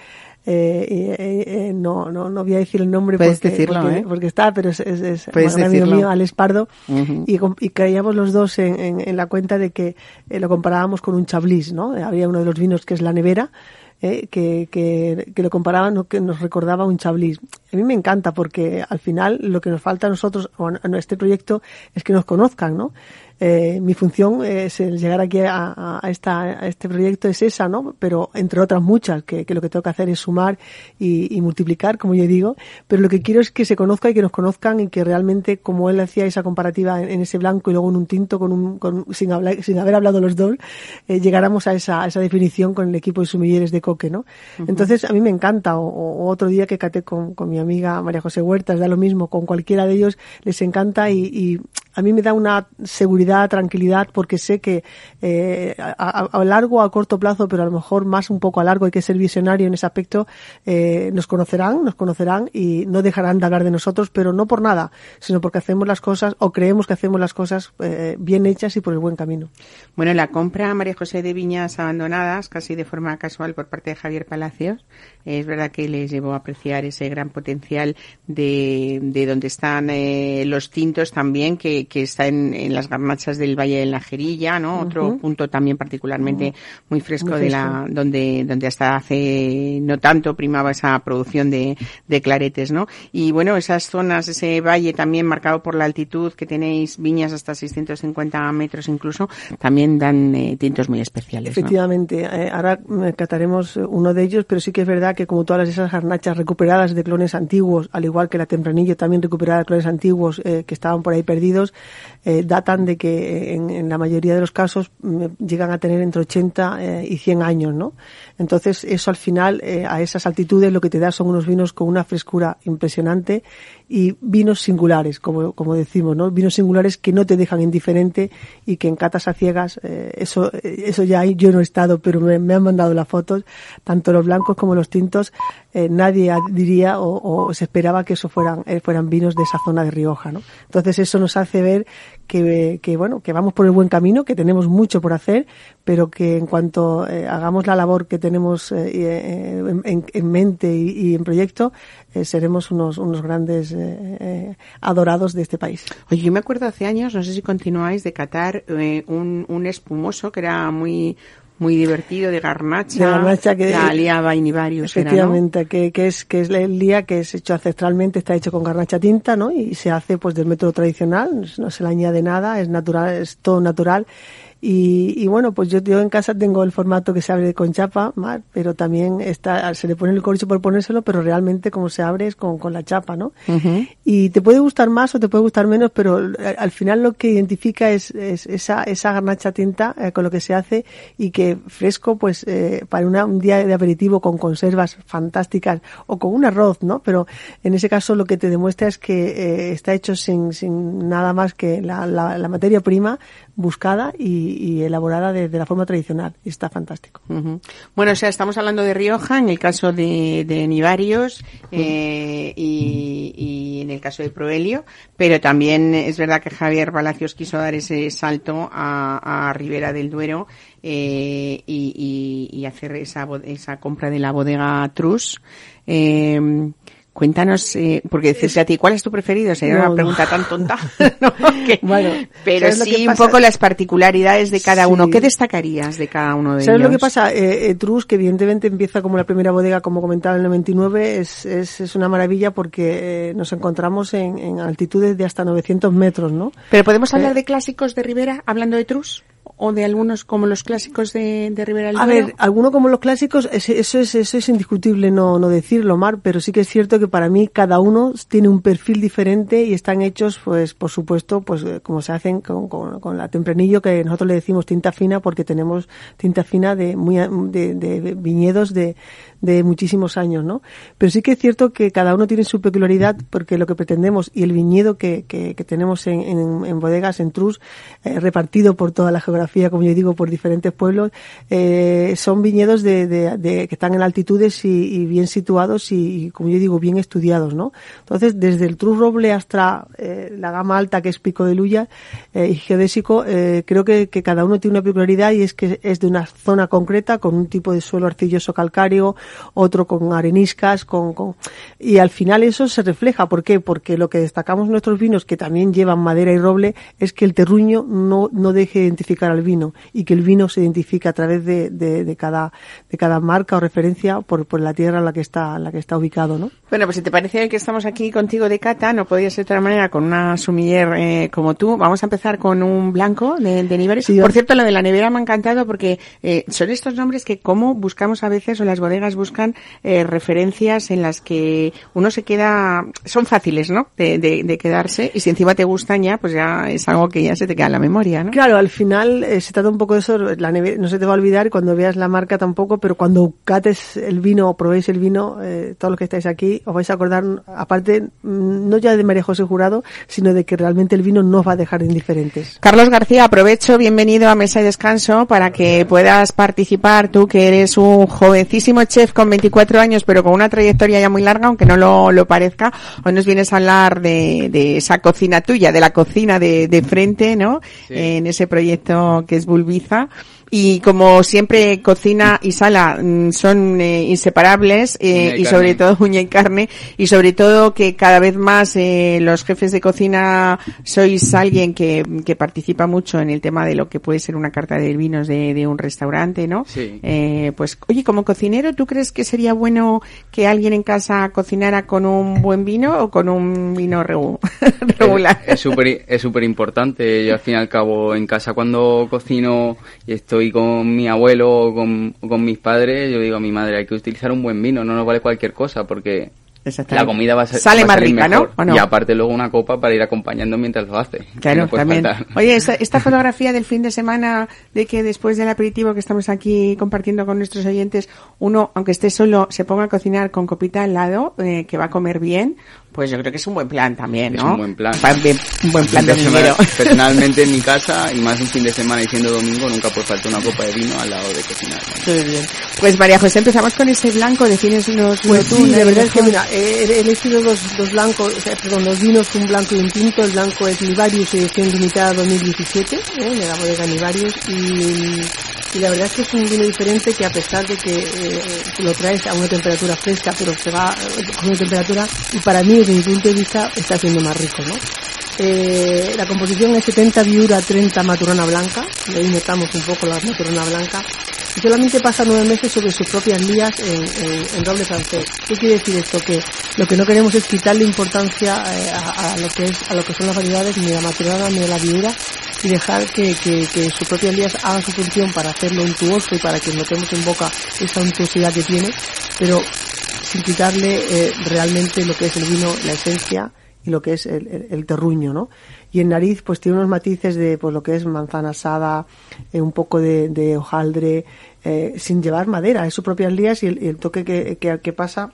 eh, eh, eh, no, no, no voy a decir el nombre Puedes porque, decirlo, porque, ¿eh? porque está, pero es, es, es un amigo mío, Alex Pardo, y, y caíamos los dos en, en- en la cuenta de que eh, lo comparábamos con un chablis, ¿no? Eh, Había uno de los vinos que es la nevera, eh, que, que, que lo comparaban que nos recordaba un chablis. A mí me encanta porque al final lo que nos falta a nosotros, o a a este proyecto, es que nos conozcan, ¿no? Eh, mi función es el llegar aquí a, esta, a este proyecto es esa, ¿no? Pero entre otras muchas, que, que lo que tengo que hacer es sumar y, y multiplicar, como yo digo, pero lo que quiero es que se conozca y que nos conozcan y que realmente, como él hacía esa comparativa en, en ese blanco y luego en un tinto con un, con, sin, hablar, sin haber hablado los dos, eh, llegáramos a esa, a esa definición con el equipo de sumilleres de coque, ¿no? Entonces, a mí me encanta, o, o otro día que caté con, con mi amiga María José Huertas, da lo mismo, con cualquiera de ellos, les encanta y, y a mí me da una seguridad, tranquilidad, porque sé que eh, a, a- largo o a corto plazo, pero a lo mejor más un poco a largo, hay que ser visionario en ese aspecto, eh, nos conocerán, nos conocerán y no dejarán de hablar de nosotros, pero no por nada, sino porque hacemos las cosas o creemos que hacemos las cosas eh, bien hechas y por el buen camino. Bueno, la compra, María José, de viñas abandonadas, casi de forma casual por parte de Javier Palacios, es verdad que les llevó a apreciar ese gran potencial de, de donde están eh, los tintos también, que, que, que está en, en, las garnachas del Valle de la Jerilla, ¿no? Otro punto también particularmente muy fresco, de la, donde, donde hasta hace no tanto primaba esa producción de, de claretes, ¿no? Y bueno, esas zonas, ese valle también marcado por la altitud, que tenéis viñas hasta 650 metros incluso, también dan eh, tintos muy especiales. Efectivamente, eh, ahora cataremos uno de ellos, pero sí que es verdad que como todas esas garnachas recuperadas de clones antiguos, al igual que la tempranillo también recuperada de clones antiguos eh, que estaban por ahí perdidos, eh, datan de que en, en, la mayoría de los casos mm, llegan a tener entre 80 eh, y 100 años, ¿no? Entonces eso al final a esas altitudes lo que te da son unos vinos con una frescura impresionante y vinos singulares, como, como decimos, ¿no? Vinos singulares que no te dejan indiferente y que en catas a ciegas, eh, eso, eso ya yo no he estado, pero me, me, han mandado las fotos, tanto los blancos como los tintos, eh, nadie diría o, o, se esperaba que eso fueran, eh, fueran vinos de esa zona de Rioja, ¿no? Entonces eso nos hace ver que, que, bueno, que vamos por el buen camino, que tenemos mucho por hacer, pero que en cuanto eh, hagamos la labor que tenemos eh, eh en, en, mente y, en proyecto, seremos unos, unos grandes adorados de este país. Oye, yo me acuerdo hace años, no sé si continuáis, de catar un, un espumoso que era muy muy divertido de garnacha, de garnacha que la varios efectivamente era, ¿no? que, que es que es el día que es hecho ancestralmente está hecho con garnacha tinta no y se hace pues del método tradicional no se le añade nada es natural es todo natural y, y, bueno, pues yo, yo en casa tengo el formato que se abre con chapa, pero también está, se le pone el corcho por ponérselo, pero realmente como se abre es con, con la chapa, ¿no? Uh -huh. Y te puede gustar más o te puede gustar menos, pero al final lo que identifica es, es esa, esa garnacha tinta eh, con lo que se hace y que fresco, pues eh, para una, un día de aperitivo con conservas fantásticas o con un arroz, ¿no? Pero en ese caso lo que te demuestra es que eh, está hecho sin, sin nada más que la, la, la materia prima buscada y, y elaborada de, de, la forma tradicional. Y está fantástico. Uh -huh. Bueno, o sea, estamos hablando de Rioja en el caso de, de Nivarios eh, y, y, en el caso de Proelio, pero también es verdad que Javier Palacios quiso dar ese salto a, a Ribera del Duero eh, y, y, hacer esa, esa compra de la bodega Trus. Eh, Cuéntanos, eh, porque decirte a ti, ¿cuál es tu preferido? Sería no, una pregunta no. tan tonta. bueno, pero sí un poco las particularidades de cada sí. uno. ¿Qué destacarías de cada uno de ¿Sabes ellos? lo que pasa? Eh, eh, Trus, que evidentemente empieza como la primera bodega, como comentaba en el 99, es, es, es una maravilla porque eh, nos encontramos en, en, altitudes de hasta 900 metros, ¿no? Pero podemos hablar de clásicos de Rivera hablando de Trus o de algunos como los clásicos de, de Rivera del A ver, alguno como los clásicos, eso es, eso es indiscutible no, no decirlo, Mar, pero sí que es cierto que para mí cada uno tiene un perfil diferente y están hechos, pues, por supuesto, pues, como se hacen con, con, con la tempranillo, que nosotros le decimos tinta fina porque tenemos tinta fina de, muy, de, de viñedos de, de muchísimos años, ¿no? Pero sí que es cierto que cada uno tiene su peculiaridad porque lo que pretendemos y el viñedo que, que, que tenemos en, en, en, bodegas, en Trus, eh, repartido por toda la geografía, como yo digo, por diferentes pueblos, eh, son viñedos de, de, de, que están en altitudes y, y bien situados y, y, como yo digo, bien estudiados, ¿no? Entonces, desde el Trus Roble hasta eh, la gama alta que es Pico de Luya eh, y Geodésico, eh, creo que, que cada uno tiene una peculiaridad y es que es de una zona concreta con un tipo de suelo arcilloso calcáreo, otro con areniscas, con, con, y al final eso se refleja. ¿Por qué? Porque lo que destacamos en nuestros vinos, que también llevan madera y roble, es que el terruño no, no deje identificar al vino y que el vino se identifique a través de, de, de cada, de cada marca o referencia por, por la tierra en la que está, en la que está ubicado, ¿no? Bueno, pues si te parece que estamos aquí contigo de cata, no podía ser de otra manera con una sumiller eh, como tú. Vamos a empezar con un blanco de, de. Sí, por cierto, lo de la nevera me ha encantado porque eh, son estos nombres que como buscamos a veces o las bodegas buscan eh, referencias en las que uno se queda, son fáciles, ¿no? De, de, de, quedarse y si encima te gustan ya, pues ya es algo que ya se te queda en la memoria, ¿no? Claro, al final eh, se trata un poco de eso, la nevera, no se te va a olvidar cuando veas la marca tampoco, pero cuando cates el vino o probéis el vino, eh, todos los que estáis aquí, os vais a acordar, aparte, no ya de María José Jurado, sino de que realmente el vino no os va a dejar indiferentes. Carlos García, aprovecho, bienvenido a Mesa y Descanso para que puedas participar tú que eres un jovencísimo chef con 24 años, pero con una trayectoria ya muy larga, aunque no lo, lo parezca. Hoy nos vienes a hablar de, de esa cocina tuya, de la cocina de, de frente, ¿no? Sí. En ese proyecto que es Bulbiza. Y como siempre, cocina y sala mm, son eh, inseparables eh, y y sobre todo uña y carne y sobre todo que cada vez más eh, los jefes de cocina sois alguien que, que participa mucho en el tema de lo que puede ser una carta de vinos de, de un restaurante, ¿no? Sí. Eh, pues, oye, como cocinero, ¿tú crees que sería bueno que alguien en casa cocinara con un buen vino o con un vino regu- regular? Es súper es súper importante. Yo al fin y al cabo en casa cuando cocino y estoy con mi abuelo o con, o con mis padres, yo digo a mi madre, hay que utilizar un buen vino, no nos vale cualquier cosa porque la comida va a, ser, Sale va más rica, ¿no? Y aparte luego una copa para ir acompañando mientras lo hace. Claro, no también. faltar. Oye, esta, esta fotografía del fin de semana de que después del aperitivo que estamos aquí compartiendo con nuestros oyentes, uno, aunque esté solo, se ponga a cocinar con copita al lado, eh, que va a comer bien, pues yo creo que es un buen plan también, Es un buen plan. Un buen plan de de dinero. personalmente en mi casa y más un fin de semana y siendo domingo nunca puede faltar una copa de vino al lado de cocinar. ¿no? Muy bien. Pues María José, empezamos con ese blanco, defines unos Pues tú, sí, ¿no? la verdad es que mira, he he elegido dos, dos blancos, o sea, perdón, dos vinos, un blanco y un tinto. El blanco es Nivarius edición limitada 2017, ¿eh? de la bodega Nivarius y, y la verdad es que es un vino diferente que a pesar de que eh, lo traes a una temperatura fresca, pero se va eh, con una temperatura y para mí desde mi punto de vista está siendo más rico, ¿no? Eh, la composición es 70 viura, 30 maturana blanca, y ahí notamos un poco la maturana blanca, y solamente pasa nueve meses sobre sus propias lías en, en- en roble francés. ¿Qué quiere decir esto? Que lo que no queremos es quitarle importancia eh, a, a lo que es, a lo que son las variedades, ni la maturana ni la viura, y dejar que, que, que sus propias lías hagan su función para hacerlo untuoso y para que notemos en boca esa untuosidad que tiene, pero sin quitarle eh, realmente lo que es el vino, la esencia y lo que es el, el- terruño, ¿no? Y en nariz, pues tiene unos matices de pues lo que es manzana asada, eh, un poco de, de hojaldre, eh, sin llevar madera, es sus propias lías y el, el toque que, que, que pasa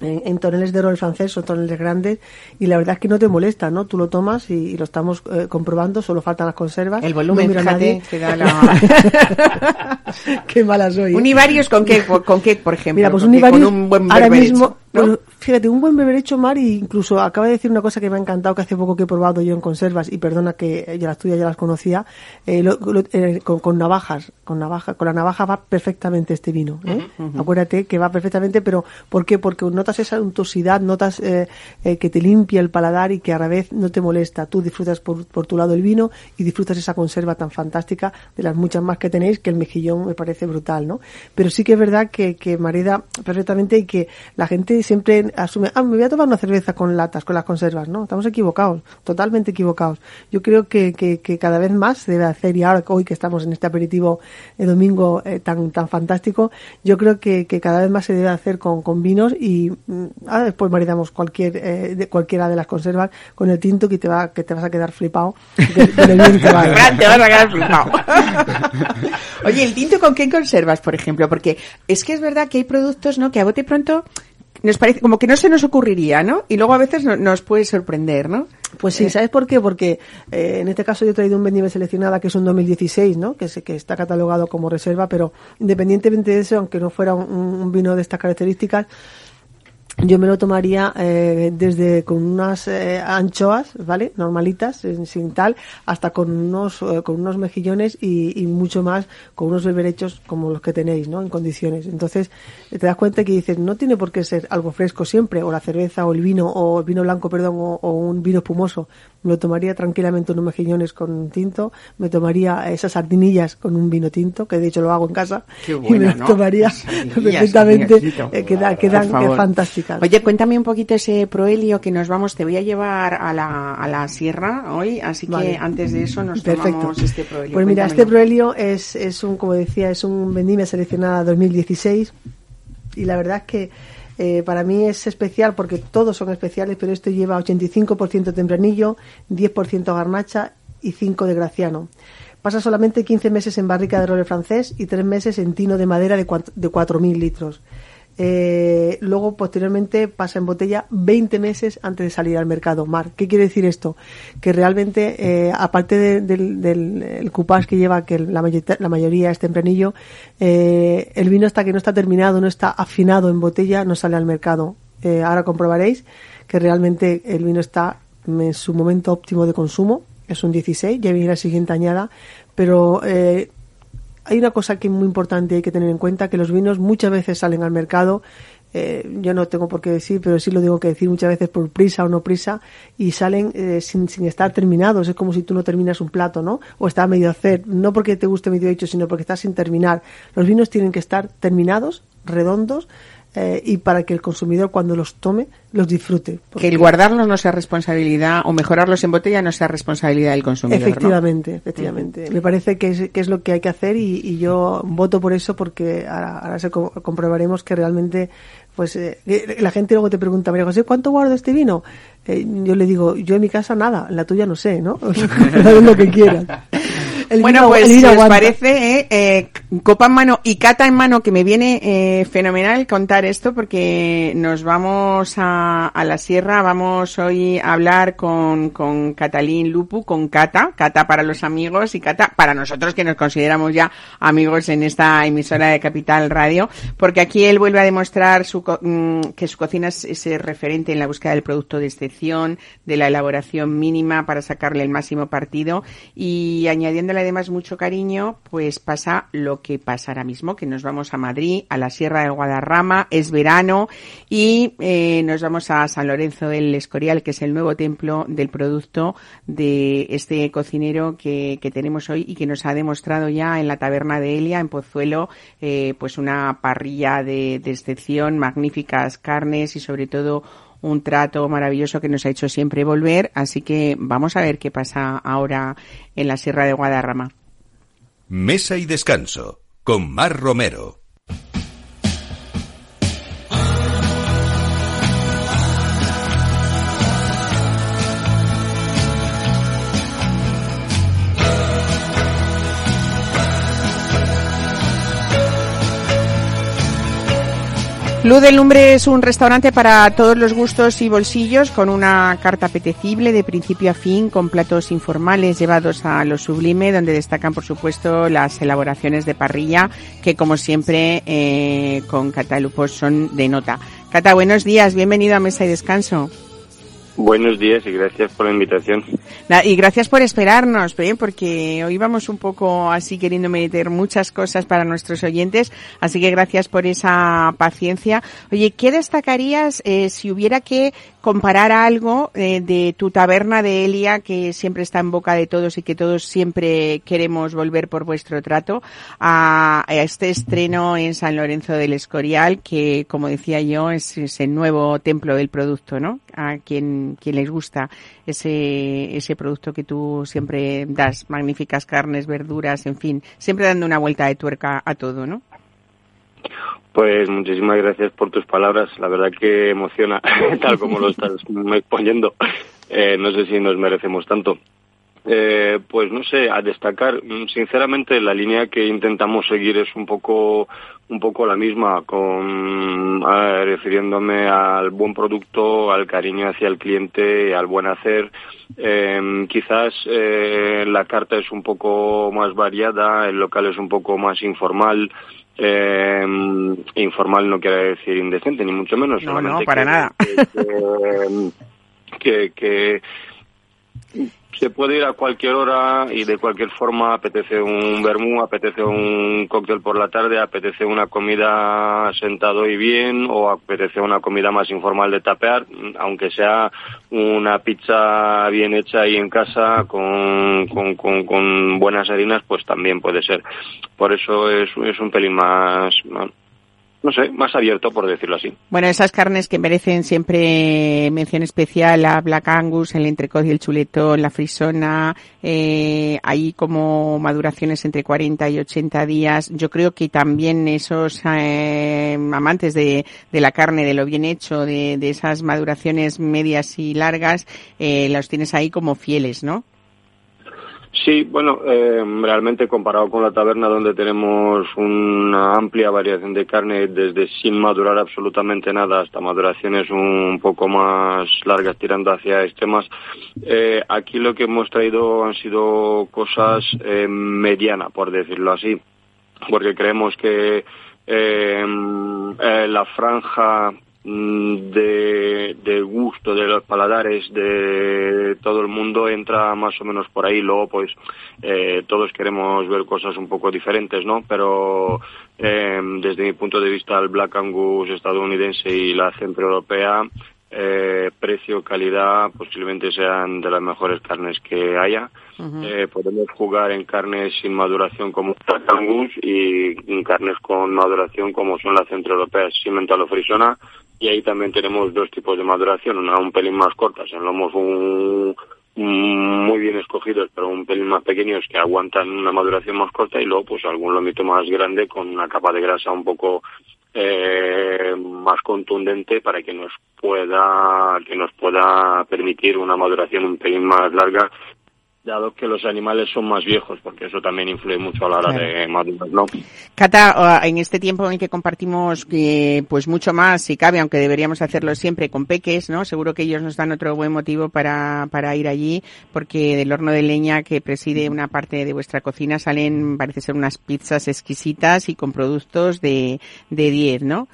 en, en toneles de rol francés o toneles grandes y la verdad es que no te molesta, ¿no? Tú lo tomas y, y lo estamos eh, comprobando, solo faltan las conservas. El volumen, no fíjate, que da la... qué mala soy. ¿eh? ¿Un Ibarius con qué, con qué, por ejemplo? Mira, pues Con un qué- con un buen ahora mismo, ¿no? pues, fíjate, un buen beberecho mar y incluso acaba de decir una cosa que me ha encantado que hace poco que he probado yo en conservas y perdona que ya las tuyas ya las conocía, eh, lo- lo- eh, con, con navajas, con navaja, con la navaja va perfectamente este vino, ¿eh? Acuérdate que va perfectamente, pero ¿por qué? Porque notas esa untuosidad, notas eh, que te limpia el paladar y que a la vez no te molesta. Tú disfrutas por, por tu lado el vino y disfrutas esa conserva tan fantástica de las muchas más que tenéis, que el mejillón me parece brutal, ¿no? Pero sí que es verdad que, que marida perfectamente y que la gente siempre asume, ah, me voy a tomar una cerveza con latas, con las conservas, ¿no? Estamos equivocados, totalmente equivocados. Yo creo que, que, que cada vez más se debe hacer y ahora hoy que estamos en este aperitivo de domingo eh, tan, tan fantástico, yo creo que, que cada vez más se debe hacer con, con vinos y mm, ahora después maridamos cualquier, eh, de cualquiera de las conservas con el tinto que te va, que te vas a quedar flipado va. Fran, te vas a quedar flipado. Oye, ¿el tinto con qué conservas, por ejemplo? Porque es que es verdad que hay productos, ¿no? Que a bote pronto nos parece como que no se nos ocurriría, ¿no? Y luego a veces no- nos puede sorprender, ¿no? Pues sí, ¿sabes por qué? Porque eh, en este caso yo he traído un Bendive seleccionada que es un 2016, ¿no? Que, se, que está catalogado como reserva, pero independientemente de eso, aunque no fuera un, un vino de estas características, yo me lo tomaría eh, desde con unas eh, anchoas, ¿vale? Normalitas, eh, sin tal, hasta con unos eh, con unos mejillones y, y mucho más con unos beberechos como los que tenéis, ¿no? En condiciones. Entonces eh, te das cuenta que dices no tiene por qué ser algo fresco siempre, o la cerveza, o el vino, o el vino blanco, perdón, o, o un vino espumoso. Me lo tomaría tranquilamente unos mejillones con un tinto, me tomaría esas sardinillas con un vino tinto, que de hecho lo hago en casa, Qué y me ¿no? tomaría perfectamente, tinto. queda- Por quedan favor. Oye, cuéntame un poquito ese proelio que nos vamos, te voy a llevar a la, a la sierra hoy, así que antes de eso nos Perfecto. tomamos este proelio. Pues mira, este proelio es, es un, como decía, es un vendimia seleccionada 2016 y la verdad es que eh, para mí es especial porque todos son especiales, pero esto lleva 85% tempranillo, 10% garnacha y 5 de graciano. Pasa solamente 15 meses en barrica de roble francés y 3 meses en tino de madera de 4.000 litros. Eh, luego, posteriormente, pasa en botella 20 meses antes de salir al mercado. Mar, ¿qué quiere decir esto? Que realmente, eh, aparte de- del, del que lleva, que la, mayor- la mayoría es tempranillo, eh, el vino hasta que no está terminado, no está afinado en botella, no sale al mercado. Eh, ahora comprobaréis que realmente el vino está en su momento óptimo de consumo. Es un 16, ya viene la siguiente añada, pero eh, hay una cosa que es muy importante y hay que tener en cuenta, que los vinos muchas veces salen al mercado eh, yo no tengo por qué decir, pero sí lo digo que decir muchas veces por prisa o no prisa, y salen eh, sin, sin estar terminados. Es como si tú no terminas un plato, ¿no? O está medio hacer, no porque te guste medio hecho, sino porque está sin terminar. Los vinos tienen que estar terminados, redondos, eh, y para que el consumidor cuando los tome los disfrute. Que el guardarlos no sea responsabilidad o mejorarlos en botella no sea responsabilidad del consumidor. Efectivamente, efectivamente. Me parece que es, que es lo que hay que hacer y, y yo voto por eso porque ahora, ahora se co- comprobaremos que realmente pues eh, la gente luego te pregunta, María José, ¿cuánto guardo este vino? Eh, yo le digo, yo en mi casa nada, en la tuya no sé, ¿no? Lo que quieras. El bueno, vino- pues si os parece, eh, eh, copa en mano y cata en mano, que me viene eh, fenomenal contar esto porque nos vamos a, a la sierra, vamos hoy a hablar con, con Catalín Lupu, con Cata, Cata para los amigos y Cata para nosotros que nos consideramos ya amigos en esta emisora de Capital Radio, porque aquí él vuelve a demostrar su, mm, que su cocina es ese referente en la búsqueda del producto de excepción, de la elaboración mínima para sacarle el máximo partido. Y además mucho cariño, pues pasa lo que pasa ahora mismo, que nos vamos a Madrid, a la Sierra de Guadarrama, es verano y eh, nos vamos a San Lorenzo del Escorial, que es el nuevo templo del producto de este cocinero que, que tenemos hoy y que nos ha demostrado ya en la taberna de Elia, en Pozuelo, eh, pues una parrilla de, de excepción, magníficas carnes y sobre todo un trato maravilloso que nos ha hecho siempre volver. Así que vamos a ver qué pasa ahora en la Sierra de Guadarrama. Mesa y descanso con Mar Romero. Luz del Lumbre es un restaurante para todos los gustos y bolsillos, con una carta apetecible de principio a fin, con platos informales llevados a lo sublime, donde destacan, por supuesto, las elaboraciones de parrilla, que como siempre eh, con Catalupos son de nota. Cata, buenos días, bienvenido a Mesa y Descanso. Buenos días y gracias por la invitación. Y gracias por esperarnos, ¿eh? porque hoy vamos un poco así queriendo meter muchas cosas para nuestros oyentes, así que gracias por esa paciencia. Oye, ¿qué destacarías eh, si hubiera que comparar algo eh, de tu taberna de Elia, que siempre está en boca de todos y que todos siempre queremos volver por vuestro trato, a, a este estreno en San Lorenzo del Escorial, que como decía yo es, es el nuevo templo del producto, ¿no? A quien, quien les gusta ese, ese producto que tú siempre das, magníficas carnes, verduras, en fin, siempre dando una vuelta de tuerca a todo, ¿no? Pues muchísimas gracias por tus palabras. La verdad que emociona, tal como lo estás exponiendo. Eh, no sé si nos merecemos tanto. Eh, pues no sé, a destacar, mm, sinceramente la línea que intentamos seguir es un poco, un poco la misma, con refiriéndome al buen producto, al cariño hacia el cliente, al buen hacer. Eh, quizás eh, la carta es un poco más variada, el local es un poco más informal. Eh, informal no quiere decir indecente, ni mucho menos. No, no, para que- nada. que, que, que se puede ir a cualquier hora y de cualquier forma apetece un vermú, apetece un cóctel por la tarde, apetece una comida sentado y bien o apetece una comida más informal de tapear, aunque sea una pizza bien hecha y en casa con, con, con, con buenas harinas, pues también puede ser. Por eso es, es un pelín más, más- no sé, más abierto, por decirlo así. Bueno, esas carnes que merecen siempre mención especial, la Black Angus, el entrecot y el chuletón, la frisona, eh, hay como maduraciones entre 40 y 80 días. Yo creo que también esos eh, amantes de, de la carne, de lo bien hecho, de, de esas maduraciones medias y largas, eh, los tienes ahí como fieles, ¿no? Sí, bueno, eh, realmente comparado con la taberna donde tenemos una amplia variación de carne desde sin madurar absolutamente nada hasta maduraciones un poco más largas tirando hacia extremas, eh, aquí lo que hemos traído han sido cosas eh, mediana, por decirlo así, porque creemos que eh, eh, la franja de, de gusto de los paladares de todo el mundo entra más o menos por ahí. Luego, pues, eh, todos queremos ver cosas un poco diferentes, ¿no? Pero eh, desde mi punto de vista, el Black Angus estadounidense y la centroeuropea eh, precio, calidad, posiblemente sean de las mejores carnes que haya. Eh, podemos jugar en carnes sin maduración como Black Angus y en carnes con maduración como son las centroeuropeas, Simmental o Frisona. Y ahí también tenemos dos tipos de maduración, una un pelín más cortas, en lomos un, muy bien escogidos, pero un pelín más pequeños que aguantan una maduración más corta y luego pues algún lomito más grande con una capa de grasa un poco eh, más contundente para que nos pueda que nos pueda permitir una maduración un pelín más larga dado que los animales son más viejos porque eso también influye mucho a la hora Claro. de madurar no Cata, en este tiempo en que compartimos eh, pues mucho más, si cabe, aunque deberíamos hacerlo siempre con peques, ¿no? Seguro que ellos nos dan otro buen motivo para, para ir allí, porque del horno de leña que preside una parte de vuestra cocina salen, parece ser unas pizzas exquisitas y con productos de, de 10, ¿no?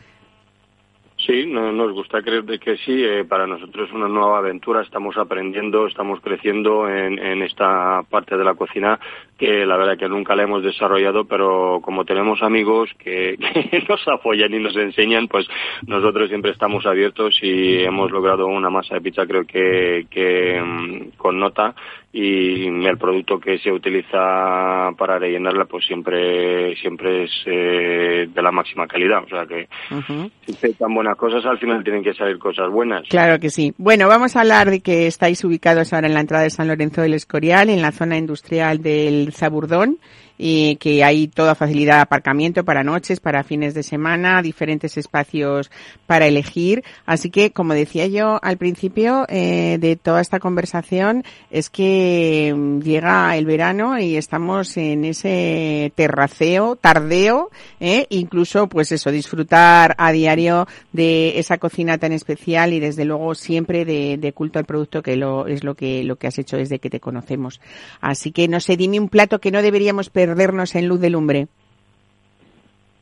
Sí, no, nos gusta creer de que sí. eh, para nosotros es una nueva aventura. Estamos aprendiendo, estamos creciendo en, en esta parte de la cocina que la verdad que nunca la hemos desarrollado, pero como tenemos amigos que, que nos apoyan y nos enseñan, pues nosotros siempre estamos abiertos y hemos logrado una masa de pizza creo que, que mm, con nota y el producto que se utiliza para rellenarla pues siempre siempre es eh, de la máxima calidad. O sea que Ujú. si se tan cosas, al final tienen que salir cosas buenas. Claro que sí. Bueno, vamos a hablar de que estáis ubicados ahora en la entrada de San Lorenzo del Escorial, en la zona industrial del Zaburdón, y que hay toda facilidad de aparcamiento para noches, para fines de semana, diferentes espacios para elegir. Así que, como decía yo al principio eh, de toda esta conversación, es que mm, llega el verano y estamos en ese terraceo, tardeo, ¿eh? incluso pues eso, disfrutar a diario de esa cocina tan especial y desde luego siempre de, culto al producto que lo, es lo que, lo que has hecho desde que te conocemos. Así que no sé, dime un plato que no deberíamos perdernos en luz de lumbre.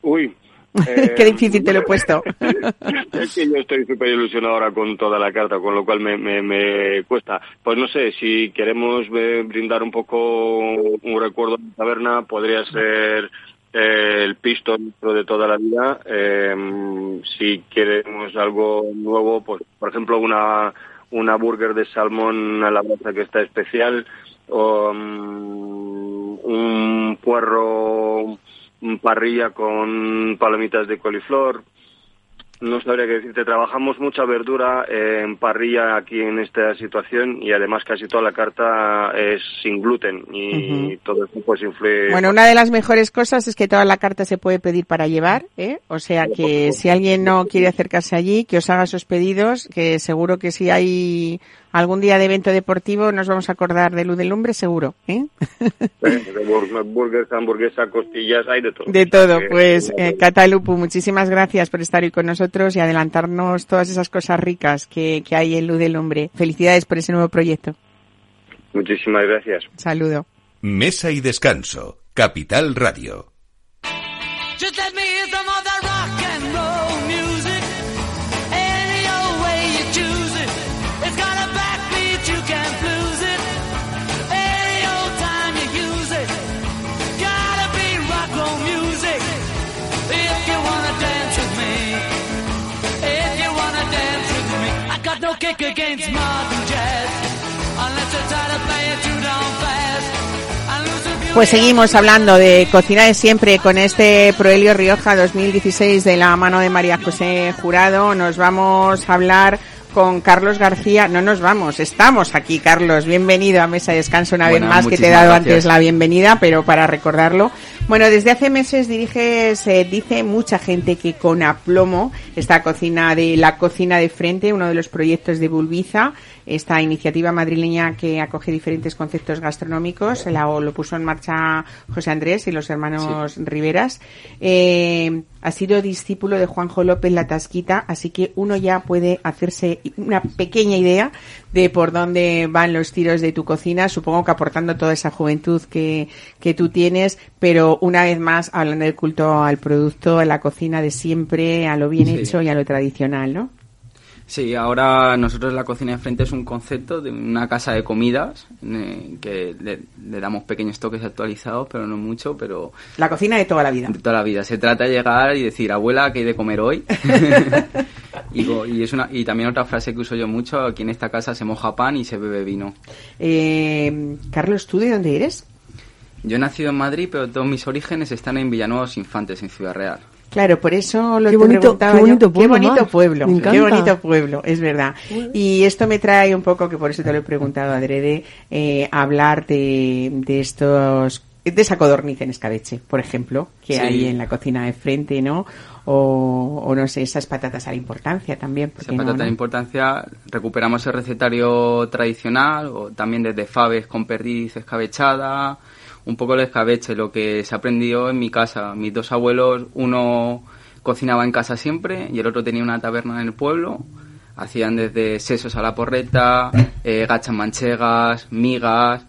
Uy. Qué difícil te lo he puesto. es que yo estoy súper ilusionado ahora con toda la carta, con lo cual me, me, me cuesta. Pues no sé, si queremos eh, brindar un poco un recuerdo de taberna, podría ser eh, el pisto nuestro de toda la vida. Eh, si queremos algo nuevo, pues por ejemplo una una burger de salmón a la brasa que está especial mm, un puerro parrilla con palomitas de coliflor. No sabría qué decirte. Trabajamos mucha verdura en parrilla aquí en esta situación y además casi toda la carta es sin gluten y Ujú. todo eso pues influye. Bueno, una de las mejores cosas es que toda la carta se puede pedir para llevar, ¿eh? O sea que si alguien no quiere acercarse allí, que os haga esos pedidos, que seguro que si hay algún día de evento deportivo nos vamos a acordar de Luz de Lumbre, seguro, ¿eh? De bur- burgers, hamburguesas, costillas, hay de todo. De todo, Eh, pues eh, Catalupu, muchísimas gracias por estar hoy con nosotros y adelantarnos todas esas cosas ricas que, que hay en Luz del Hombre. Felicidades por ese nuevo proyecto. Muchísimas gracias. Saludo. Mesa y descanso. Capital Radio. Just let me against modern jazz. Unless you try to play it too down fast. And lose the beauty Pues seguimos hablando de cocina de siempre con este Proelio Rioja 2016 de la mano de María José Jurado. Nos vamos a hablar con Carlos García. No nos vamos, estamos aquí, Carlos. Bienvenido a Mesa de Descanso una vez más, que te he dado gracias. antes la bienvenida, pero para recordarlo. Bueno, desde hace meses diriges, eh, dice mucha gente que con aplomo esta cocina de la cocina de frente, uno de los proyectos de Bulbiza, esta iniciativa madrileña que acoge diferentes conceptos gastronómicos, la, lo puso en marcha José Andrés y los hermanos Riveras. Eh, ha sido discípulo de Juanjo López La Tasquita, así que uno ya puede hacerse una pequeña idea de por dónde van los tiros de tu cocina, supongo que aportando toda esa juventud que, que tú tienes, pero una vez más hablando del culto al producto, a la cocina de siempre, a lo bien Sí. hecho y a lo tradicional, ¿no? Sí, ahora nosotros la cocina de frente es un concepto de una casa de comidas eh, que le, le damos pequeños toques actualizados, pero no mucho, pero La cocina de toda la vida. de toda la vida. Se trata de llegar y decir, abuela, ¿qué hay de comer hoy? y, y es una, y también otra frase que uso yo mucho, aquí en esta casa se moja pan y se bebe vino. Eh, Carlos, ¿tú de dónde eres? Yo he nacido en Madrid, pero todos mis orígenes están en Villanueva de los Infantes, en Ciudad Real. Claro, por eso lo Qué te bonito- preguntaba qué yo. bonito qué pueblo, bonito Mar. pueblo, Me qué bonito pueblo, es verdad. Y esto me trae un poco, que por eso te lo he preguntado adrede, eh, hablar de, de estos de esa codorniz en escabeche, por ejemplo, que Sí. hay en la cocina de frente, ¿no? O, o no sé, esas patatas a la importancia también, ¿por Esa qué no, patata no? de importancia, recuperamos el recetario tradicional, o también desde faves con perdiz escabechada, un poco el escabeche, lo que se aprendió en mi casa. Mis dos abuelos, uno cocinaba en casa siempre y el otro tenía una taberna en el pueblo. Hacían desde sesos a la porreta, eh, gachas manchegas, migas,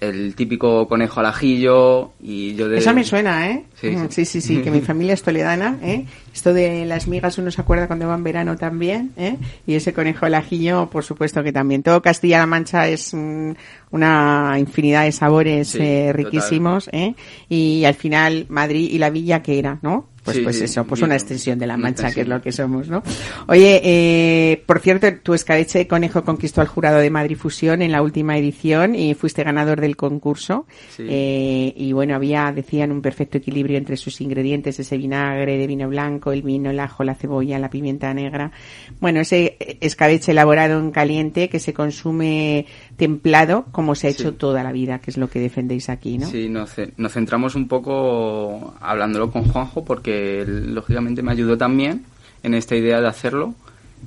el típico conejo al ajillo y yo de... Eso me suena, ¿eh? Sí, sí. sí, que mi familia es toledana, ¿eh? Esto de las migas uno se acuerda cuando va en verano también, ¿eh? Y ese conejo al ajillo, por supuesto que también. Todo Castilla-La Mancha es mm, una infinidad de sabores Sí, eh, total. riquísimos, ¿eh? Y al final Madrid y la villa que era, ¿no? Pues, Sí, pues eso, pues una extensión de la Mancha, que es lo que somos, ¿no? Oye, eh, por cierto, tu escabeche de conejo conquistó al jurado de Madrid Fusión en la última edición y fuiste ganador del concurso. Sí. Eh, y bueno, había, decían, un perfecto equilibrio entre sus ingredientes, ese vinagre de vino blanco, el vino, el ajo, la cebolla, la pimienta negra. Bueno, ese escabeche elaborado en caliente que se consume templado, como se ha hecho Sí. toda la vida, que es lo que defendéis aquí, ¿no? Sí, nos, nos centramos un poco hablándolo con Juanjo porque lógicamente me ayudó también en esta idea de hacerlo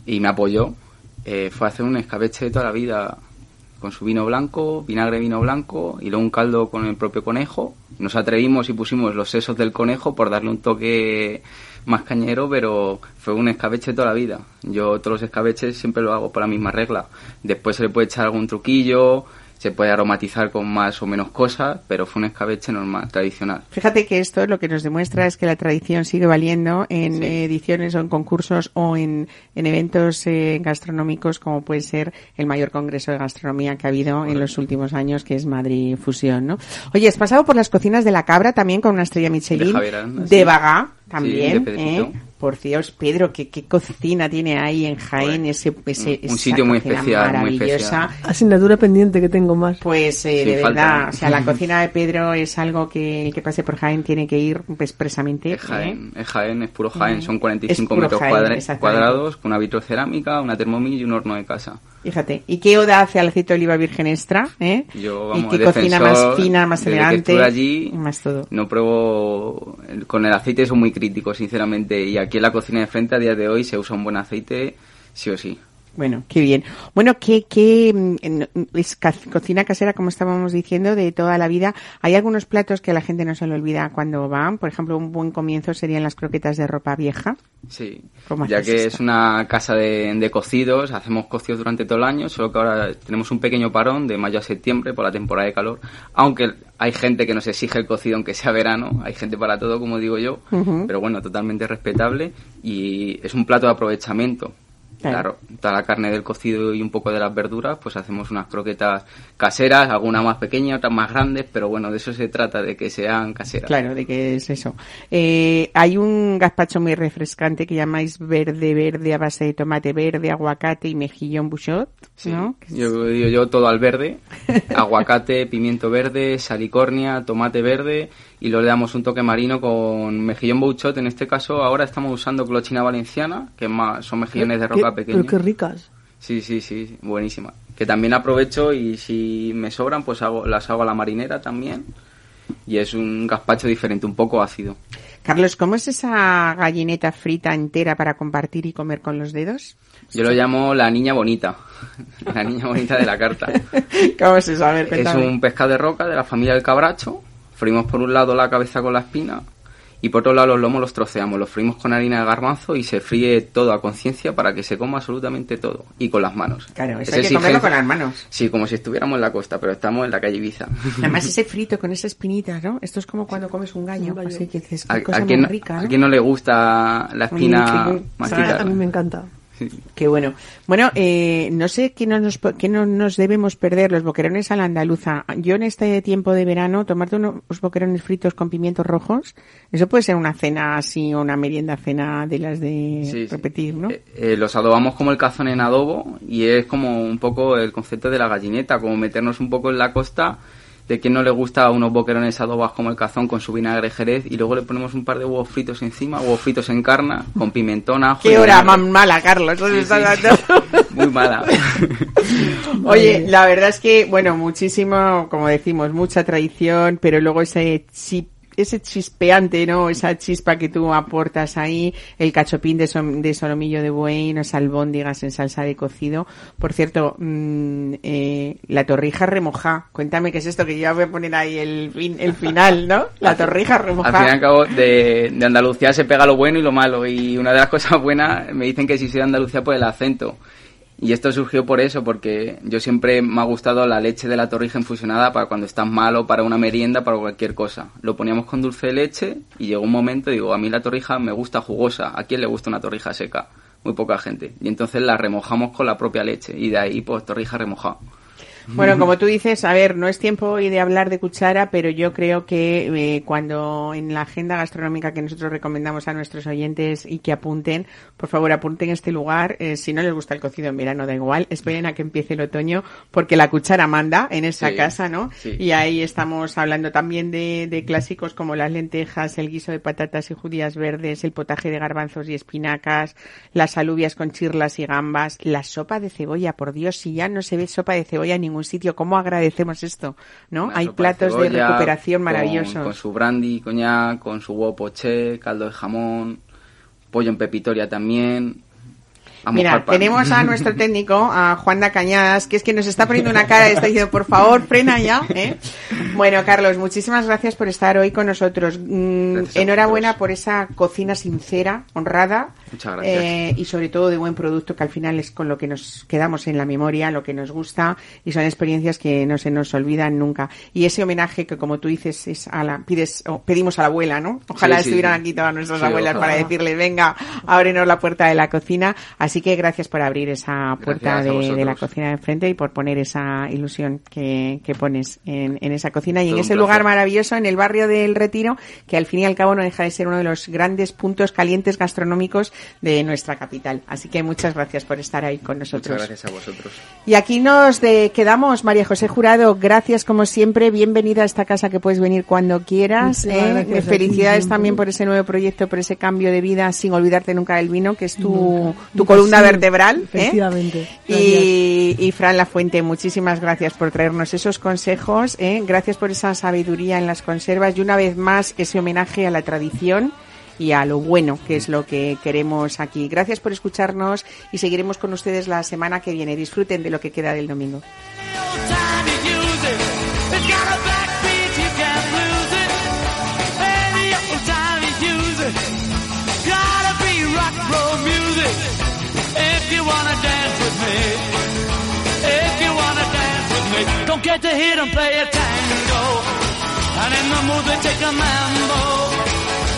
y me apoyó. Eh, fue hacer un escabeche de toda la vida con su vino blanco, vinagre vino blanco y luego un caldo con el propio conejo. Nos atrevimos y pusimos los sesos del conejo por darle un toque más cañero, pero fue un escabeche toda la vida. Yo todos los escabeches siempre lo hago por la misma regla. Después se le puede echar algún truquillo, se puede aromatizar con más o menos cosas, pero fue un escabeche normal, tradicional. Fíjate que esto lo que nos demuestra es que la tradición sigue valiendo en Sí. ediciones o en concursos o en, en eventos eh, gastronómicos como puede ser el mayor congreso de gastronomía que ha habido en los últimos años que es Madrid Fusión, ¿no? Oye, has pasado por las cocinas de la cabra también con una estrella Michelin, De Javier Aranda, de sí. Bagá también, de ¿eh? Por Dios, Pedro, ¿qué, qué cocina tiene ahí en Jaén? Bueno, ese, ese, un sitio muy especial, muy maravillosa. especial. Asignatura pendiente que tengo más. Pues eh, Sí, de falta, verdad, o sea, la cocina de Pedro es algo que el que pase por Jaén tiene que ir pues, expresamente. Es Jaén, ¿eh? es Jaén, es puro Jaén. Son 45 Es puro metros Jaén, cuadra- exactamente. cuadrados con una vitrocerámica, una termomil y un horno de casa. Fíjate. ¿Y qué oda hace al aceite de oliva virgen extra? ¿eh? Yo, y vamos, qué cocina más fina, más elegante. allí, más todo. No pruebo. Con el aceite son muy críticos, sinceramente. Y aquí en la cocina de frente, a día de hoy, se usa un buen aceite, sí o sí. Bueno, qué bien. Bueno, ¿qué, qué mm, en- es cocina casera, como estábamos diciendo, de toda la vida? Hay algunos platos que a la gente no se le olvida cuando van. Por ejemplo, un buen comienzo serían las croquetas de ropa vieja. Sí, ¿Cómo ya que esto? es una casa de, de cocidos, hacemos cocidos durante todo el año, solo que ahora tenemos un pequeño parón de mayo a septiembre por la temporada de calor, aunque hay gente que nos exige el cocido aunque sea verano, hay gente para todo, como digo yo, pero bueno, totalmente respetable y es un plato de aprovechamiento. Claro. Toda la carne del cocido y un poco de las verduras, pues hacemos unas croquetas caseras, algunas más pequeñas, otras más grandes, pero bueno, de eso se trata, de que sean caseras. Claro, de qué es eso. Eh, hay un gazpacho muy refrescante que llamáis verde verde a base de tomate verde, aguacate y mejillón bouchot, Sí, ¿no? yo digo yo todo al verde, aguacate, pimiento verde, salicornia, tomate verde y luego le damos un toque marino con mejillón bouchot, en este caso ahora estamos usando clochina valenciana, que es más, son mejillones de roca pequeños. Pero qué ricas. Sí, sí, sí, buenísima. Que también aprovecho y si me sobran pues hago, las hago a la marinera también y es un gazpacho diferente, un poco ácido. Carlos, ¿cómo es esa gallineta frita entera para compartir y comer con los dedos? Yo lo llamo la niña bonita, la niña bonita de la carta. ¿Cómo es eso? A ver, Es un pescado de roca de la familia del cabracho. Freímos por un lado la cabeza con la espina y por otro lado los lomos los troceamos. Los freímos con harina de garbanzo y se fríe todo a conciencia para que se coma absolutamente todo. Y con las manos. Claro, eso Es hay que comerlo con las manos. Sí, como si estuviéramos en la costa, pero estamos en la calle Ibiza. Además ese frito con esa espinita, ¿no? Esto es como cuando comes un gallo, Un gallo. así que dices, ¿A, cosa a quién, más rica, a ¿no? quién no le gusta la espina sí, masticada? A mí me encanta. Qué bueno. Bueno, eh, no sé qué no, nos, qué no nos debemos perder los boquerones a la andaluza. Yo en este tiempo de verano, tomarte unos boquerones fritos con pimientos rojos, eso puede ser una cena así o una merienda cena de las de sí. repetir, ¿no? Eh, eh, los adobamos como el cazón en adobo y es como un poco el concepto de la gallineta, como meternos un poco en la costa de que no le gusta unos boquerones adobas como el cazón con su vinagre jerez y luego le ponemos un par de huevos fritos encima, huevos fritos en carne, con pimentón, ajo Qué hora más mala, Carlos. Sí, sí. dando. Muy mala. Oye, la verdad es que, bueno, muchísimo, como decimos, mucha tradición, pero luego ese chip ese chispeante, ¿no? Esa chispa que tú aportas ahí, el cachopín de, som- de solomillo de buey, unas albóndigas en salsa de cocido. Por cierto, mm, eh, la torrija remoja. Cuéntame qué es esto, que yo voy a poner ahí el, fin, el final, ¿no? La torrija Al fin y remoja. al cabo, de, de Andalucía se pega lo bueno y lo malo. Y una de las cosas buenas, me dicen que si soy de Andalucía por el acento. Y esto surgió por eso, porque yo siempre me ha gustado la leche de la torrija infusionada para cuando estás malo, para una merienda, para cualquier cosa. Lo poníamos con dulce de leche y llegó un momento, digo, a mí la torrija me gusta jugosa. ¿A quién le gusta una torrija seca? Muy poca gente. Y entonces la remojamos con la propia leche. Y de ahí, pues, torrija remojada. Bueno, como tú dices, a ver, no es tiempo hoy de hablar de cuchara, pero yo creo que eh, cuando en la agenda gastronómica que nosotros recomendamos a nuestros oyentes y que apunten, por favor apunten este lugar. eh, si no les gusta el cocido en verano, da igual, esperen a que empiece el otoño, porque la cuchara manda en esa Sí, casa, ¿no? sí. Y ahí estamos hablando también de, de clásicos como las lentejas, el guiso de patatas y judías verdes, el potaje de garbanzos y espinacas, las alubias con chirlas y gambas, la sopa de cebolla, por Dios, si ya no se ve sopa de cebolla en ningún sitio, ¿cómo agradecemos esto? ¿No? Una Hay platos de, cebolla recuperación maravillosos. Con, su brandy, coñac, con su huevo poché, caldo de jamón, pollo en pepitoria también. A Mira, tenemos a nuestro técnico, a Juan da Cañadas, que es que nos está poniendo una cara y está diciendo, por favor, frena ya. ¿eh? Bueno, Carlos, muchísimas gracias por estar hoy con nosotros. Mm, enhorabuena por esa cocina sincera, honrada. Muchas gracias. eh, y sobre todo de buen producto, que al final es con lo que nos quedamos en la memoria, lo que nos gusta, y son experiencias que no se nos olvidan nunca. Y ese homenaje que, como tú dices, es a la, pides, o pedimos a la abuela, ¿no? Ojalá Sí, sí. estuvieran aquí todas nuestras Sí, abuelas ojalá. para decirle, venga, ábrenos la puerta de la cocina. Así que gracias por abrir esa puerta de, de la cocina de enfrente y por poner esa ilusión que, que pones en, en esa cocina y en Todo un ese lugar maravilloso en el barrio del Retiro, que al fin y al cabo no deja de ser uno de los grandes puntos calientes gastronómicos de nuestra capital. Así que muchas gracias por estar ahí con nosotros. Muchas gracias a vosotros. Y aquí nos de- quedamos, María José Jurado. Gracias como siempre. Bienvenida a esta casa que puedes venir cuando quieras. ¿eh? Felicidades también por ese nuevo proyecto, por ese cambio de vida, sin olvidarte nunca del vino, que es tu, Nunca. tu Nunca columna sí, vertebral. ¿eh? Y, y Fran Lafuente, muchísimas gracias por traernos esos consejos. ¿eh? Gracias por esa sabiduría en las conservas y una vez más ese homenaje a la tradición y a lo bueno, que es lo que queremos aquí. Gracias por escucharnos y seguiremos con ustedes la semana que viene. Disfruten de lo que queda del domingo. Don't get to hit and play a tango. And in the mood they take a mambo.